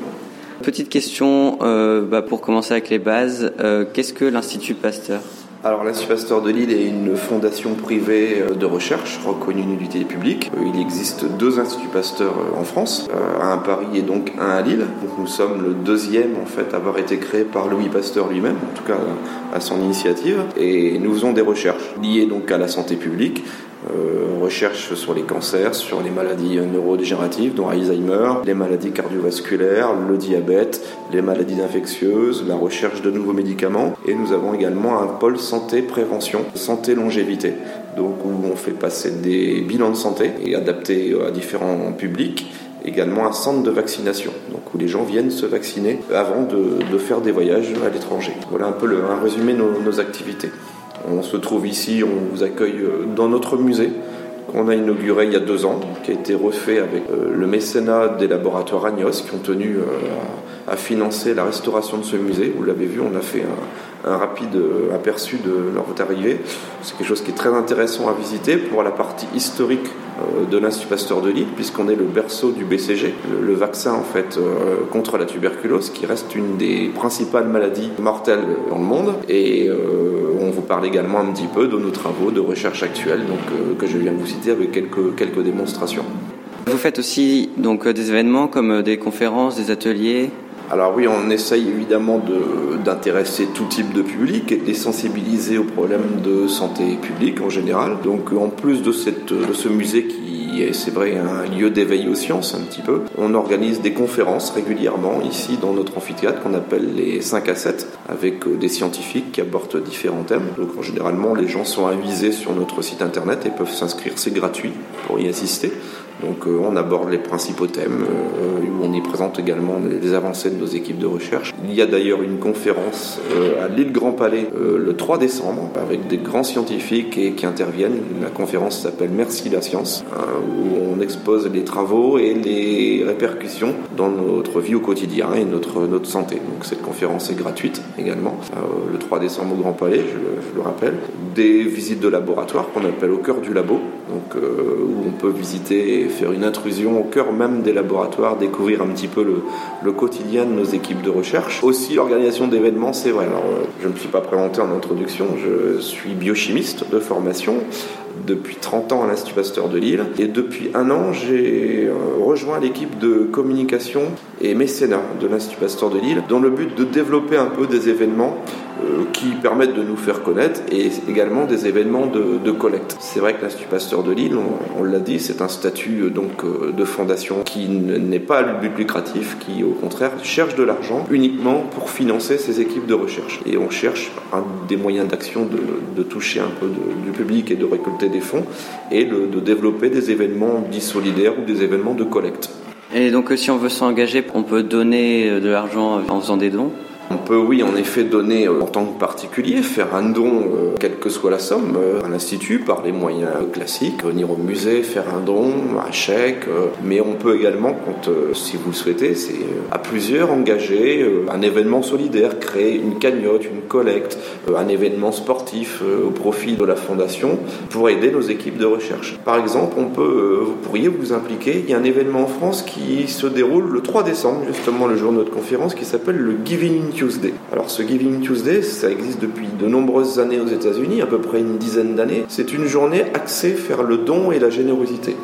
Petite question euh, bah, pour commencer avec les bases. Euh, Qu'est-ce que l'Institut Pasteur? Alors l'Institut Pasteur de Lille est une fondation privée euh, de recherche reconnue d'une utilité publique. Il existe deux instituts Pasteur en France, un à Paris et donc un à Lille. Nous sommes le deuxième en fait à avoir été créé par Louis Pasteur lui-même, en tout cas à son initiative. Et nous faisons des recherches liées donc à la santé publique. Euh, recherche sur les cancers, sur les maladies neurodégénératives, dont Alzheimer, les maladies cardiovasculaires, le diabète, les maladies infectieuses, la recherche de nouveaux médicaments. Et nous avons également un pôle santé prévention, santé longévité, donc où on fait passer des bilans de santé et adaptés à différents publics. Également un centre de vaccination, donc où les gens viennent se vacciner avant de, faire des voyages à l'étranger. Voilà un peu le, un résumé de nos activités. On se trouve ici, on vous accueille euh, dans notre musée qu'on a inauguré il y a deux ans, qui a été refait avec euh, le mécénat des laboratoires Agnos qui ont tenu euh, à, financer la restauration de ce musée. Vous l'avez vu, on a fait un, rapide euh, aperçu de leur arrivée. C'est quelque chose qui est très intéressant à visiter pour la partie historique euh, de l'Institut Pasteur de Lille, puisqu'on est le berceau du BCG, le, vaccin en fait euh, contre la tuberculose, qui reste une des principales maladies mortelles dans le monde. Et on vous parle également un petit peu de nos travaux de recherche actuels, donc que je viens de vous citer avec quelques quelques démonstrations. Vous faites aussi donc des événements comme des conférences, des ateliers. Alors oui, on essaye évidemment de- d'intéresser tout type de public et de les sensibiliser aux problèmes de santé publique en général. Donc en plus de, ce musée qui est, c'est vrai, un lieu d'éveil aux sciences un petit peu, on organise des conférences régulièrement ici dans notre amphithéâtre qu'on appelle les 5 à 7 avec euh, des scientifiques qui abordent différents thèmes. Donc en généralement, les gens sont avisés sur notre site internet et peuvent s'inscrire, c'est gratuit pour y assister. Donc euh, on aborde les principaux thèmes, euh, on y présente également les avancées de nos équipes de recherche. Il y a d'ailleurs une conférence euh, à l'île Grand Palais euh, le 3 décembre avec des grands scientifiques et, qui interviennent. La conférence s'appelle Merci la science, hein, où on expose les travaux et les répercussions dans notre vie au quotidien et notre, notre santé. Donc cette conférence est gratuite également, le 3 décembre au Grand Palais, je, le- rappelle. Des visites de laboratoire qu'on appelle au cœur du labo, donc où on peut visiter faire une intrusion au cœur même des laboratoires, découvrir un petit peu le, quotidien de nos équipes de recherche. Aussi l'organisation d'événements, c'est vrai. Euh, je ne me suis pas présenté en introduction, je suis biochimiste de formation depuis 30 ans à l'Institut Pasteur de Lille et depuis un an j'ai euh, rejoint l'équipe de communication et mécénat de l'Institut Pasteur de Lille dans le but de développer un peu des événements euh, qui permettent de nous faire connaître et également des événements de, collecte. C'est vrai que l'Institut Pasteur de Lille, on, l'a dit, c'est un statut euh, donc de fondation qui n'est pas le but lucratif, qui au contraire cherche de l'argent uniquement pour financer ses équipes de recherche. Et on cherche des moyens d'action de, toucher un peu du public et de récolter des fonds et de, développer des événements dits solidaires ou des événements de collecte. Et donc euh, si on veut s'engager, on peut donner euh, de l'argent en faisant des dons? On peut, oui, en effet, donner euh, en tant que particulier, faire un don, euh, quelle que soit la somme, euh, à l'Institut par les moyens classiques, venir au musée, faire un don, un chèque. mais on peut également, quand, si vous le souhaitez, c'est à plusieurs engager un événement solidaire, créer une cagnotte, une collecte, un événement sportif au profit de la Fondation pour aider nos équipes de recherche. Par exemple, on peut, vous pourriez vous impliquer. Il y a un événement en France qui se déroule le 3 décembre, justement le jour de notre conférence, qui s'appelle le Giving Alors ce Giving Tuesday, ça existe depuis de nombreuses années aux États-Unis, à peu près une dizaine d'années. C'est une journée axée vers le don et la générosité.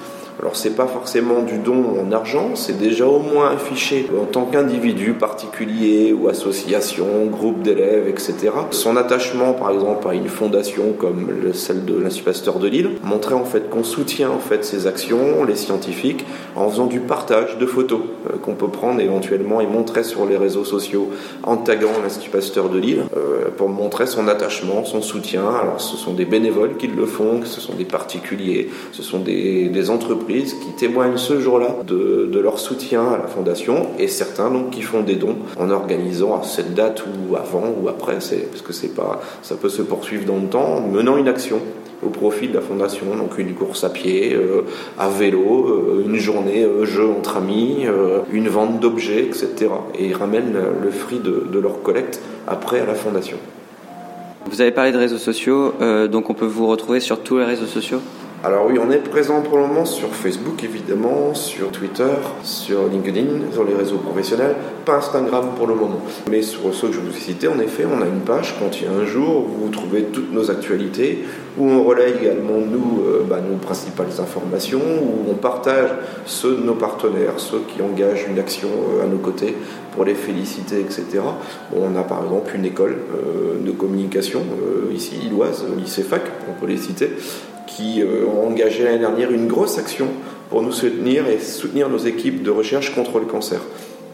Alors c'est pas forcément du don en argent, c'est déjà au moins affiché en tant qu'individu particulier ou association, groupe d'élèves, etc. Son attachement par exemple à une fondation comme le- celle de l'Institut Pasteur de Lille montrait en fait qu'on soutient en fait ces actions, les scientifiques, en faisant du partage de photos euh, qu'on peut prendre éventuellement et montrer sur les réseaux sociaux en taguant l'Institut Pasteur de Lille euh, pour montrer son attachement, son soutien. Alors ce sont des bénévoles qui le font, ce sont des particuliers, ce sont des entreprises qui témoignent ce jour-là de, leur soutien à la fondation et certains donc qui font des dons en organisant à cette date ou avant ou après, parce que c'est pas, ça peut se poursuivre dans le temps, en menant une action au profit de la fondation, donc une course à pied, euh, à vélo, euh, une journée euh, jeu entre amis, euh, une vente d'objets, etc. Et ils ramènent le fruit de, leur collecte après à la fondation. Vous avez parlé de réseaux sociaux, donc on peut vous retrouver sur tous les réseaux sociaux? Alors oui, on est présent pour le moment sur Facebook évidemment, sur Twitter, sur LinkedIn, sur les réseaux professionnels, pas Instagram pour le moment. Mais sur ceux que je vous ai cités, en effet, on a une page quand il y a un jour où vous trouvez toutes nos actualités, où on relaye également euh, bah, nos principales informations, où on partage ceux de nos partenaires, ceux qui engagent une action euh, à nos côtés pour les féliciter, etc. On a par exemple une école euh, de communication ici, Illoise, lycée FAC, on peut les citer, qui euh, ont engagé l'année dernière une grosse action pour nous soutenir et soutenir nos équipes de recherche contre le cancer.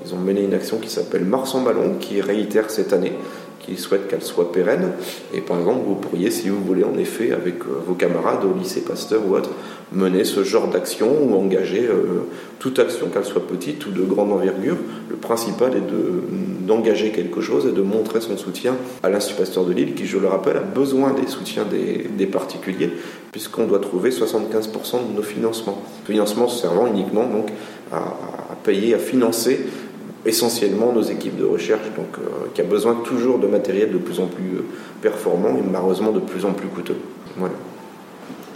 Ils ont mené une action qui s'appelle Mars en ballon, qui réitère cette année, qui souhaite qu'elle soit pérenne. Et par exemple, vous pourriez, si vous voulez, en effet, avec euh, vos camarades au lycée Pasteur ou autre, mener ce genre d'action ou engager euh, toute action, qu'elle soit petite ou de grande envergure. Le principal est de- d'engager quelque chose et de montrer son soutien à l'Institut Pasteur de Lille, qui, je le rappelle, a besoin des soutiens des, des particuliers, puisqu'on doit trouver 75% de nos financements. Financements servant uniquement donc à payer, à financer essentiellement nos équipes de recherche, donc euh, qui a besoin toujours de matériel de plus en plus euh, performant et malheureusement de plus en plus coûteux. Voilà.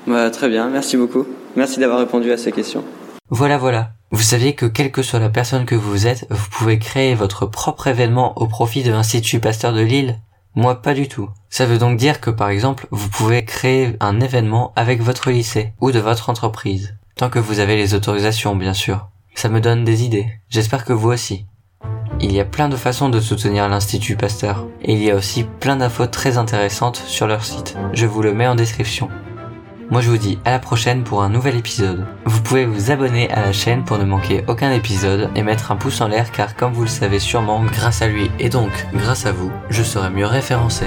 Bah, Très bien, merci beaucoup. Merci d'avoir répondu à ces questions. Voilà, voilà. Vous saviez que quelle que soit la personne que vous êtes, vous pouvez créer votre propre événement au profit de l'Institut Pasteur de Lille Moi, pas du tout. Ça veut donc dire que par exemple, vous pouvez créer un événement avec votre lycée ou de votre entreprise. Tant que vous avez les autorisations, bien sûr. Ça me donne des idées. J'espère que vous aussi. Il y a plein de façons de soutenir l'Institut Pasteur. Et il y a aussi plein d'infos très intéressantes sur leur site. Je vous le mets en description. Moi je vous dis à la prochaine pour un nouvel épisode. Vous pouvez vous abonner à la chaîne pour ne manquer aucun épisode et mettre un pouce en l'air car comme vous le savez sûrement, grâce à lui et donc grâce à vous, je serai mieux référencé.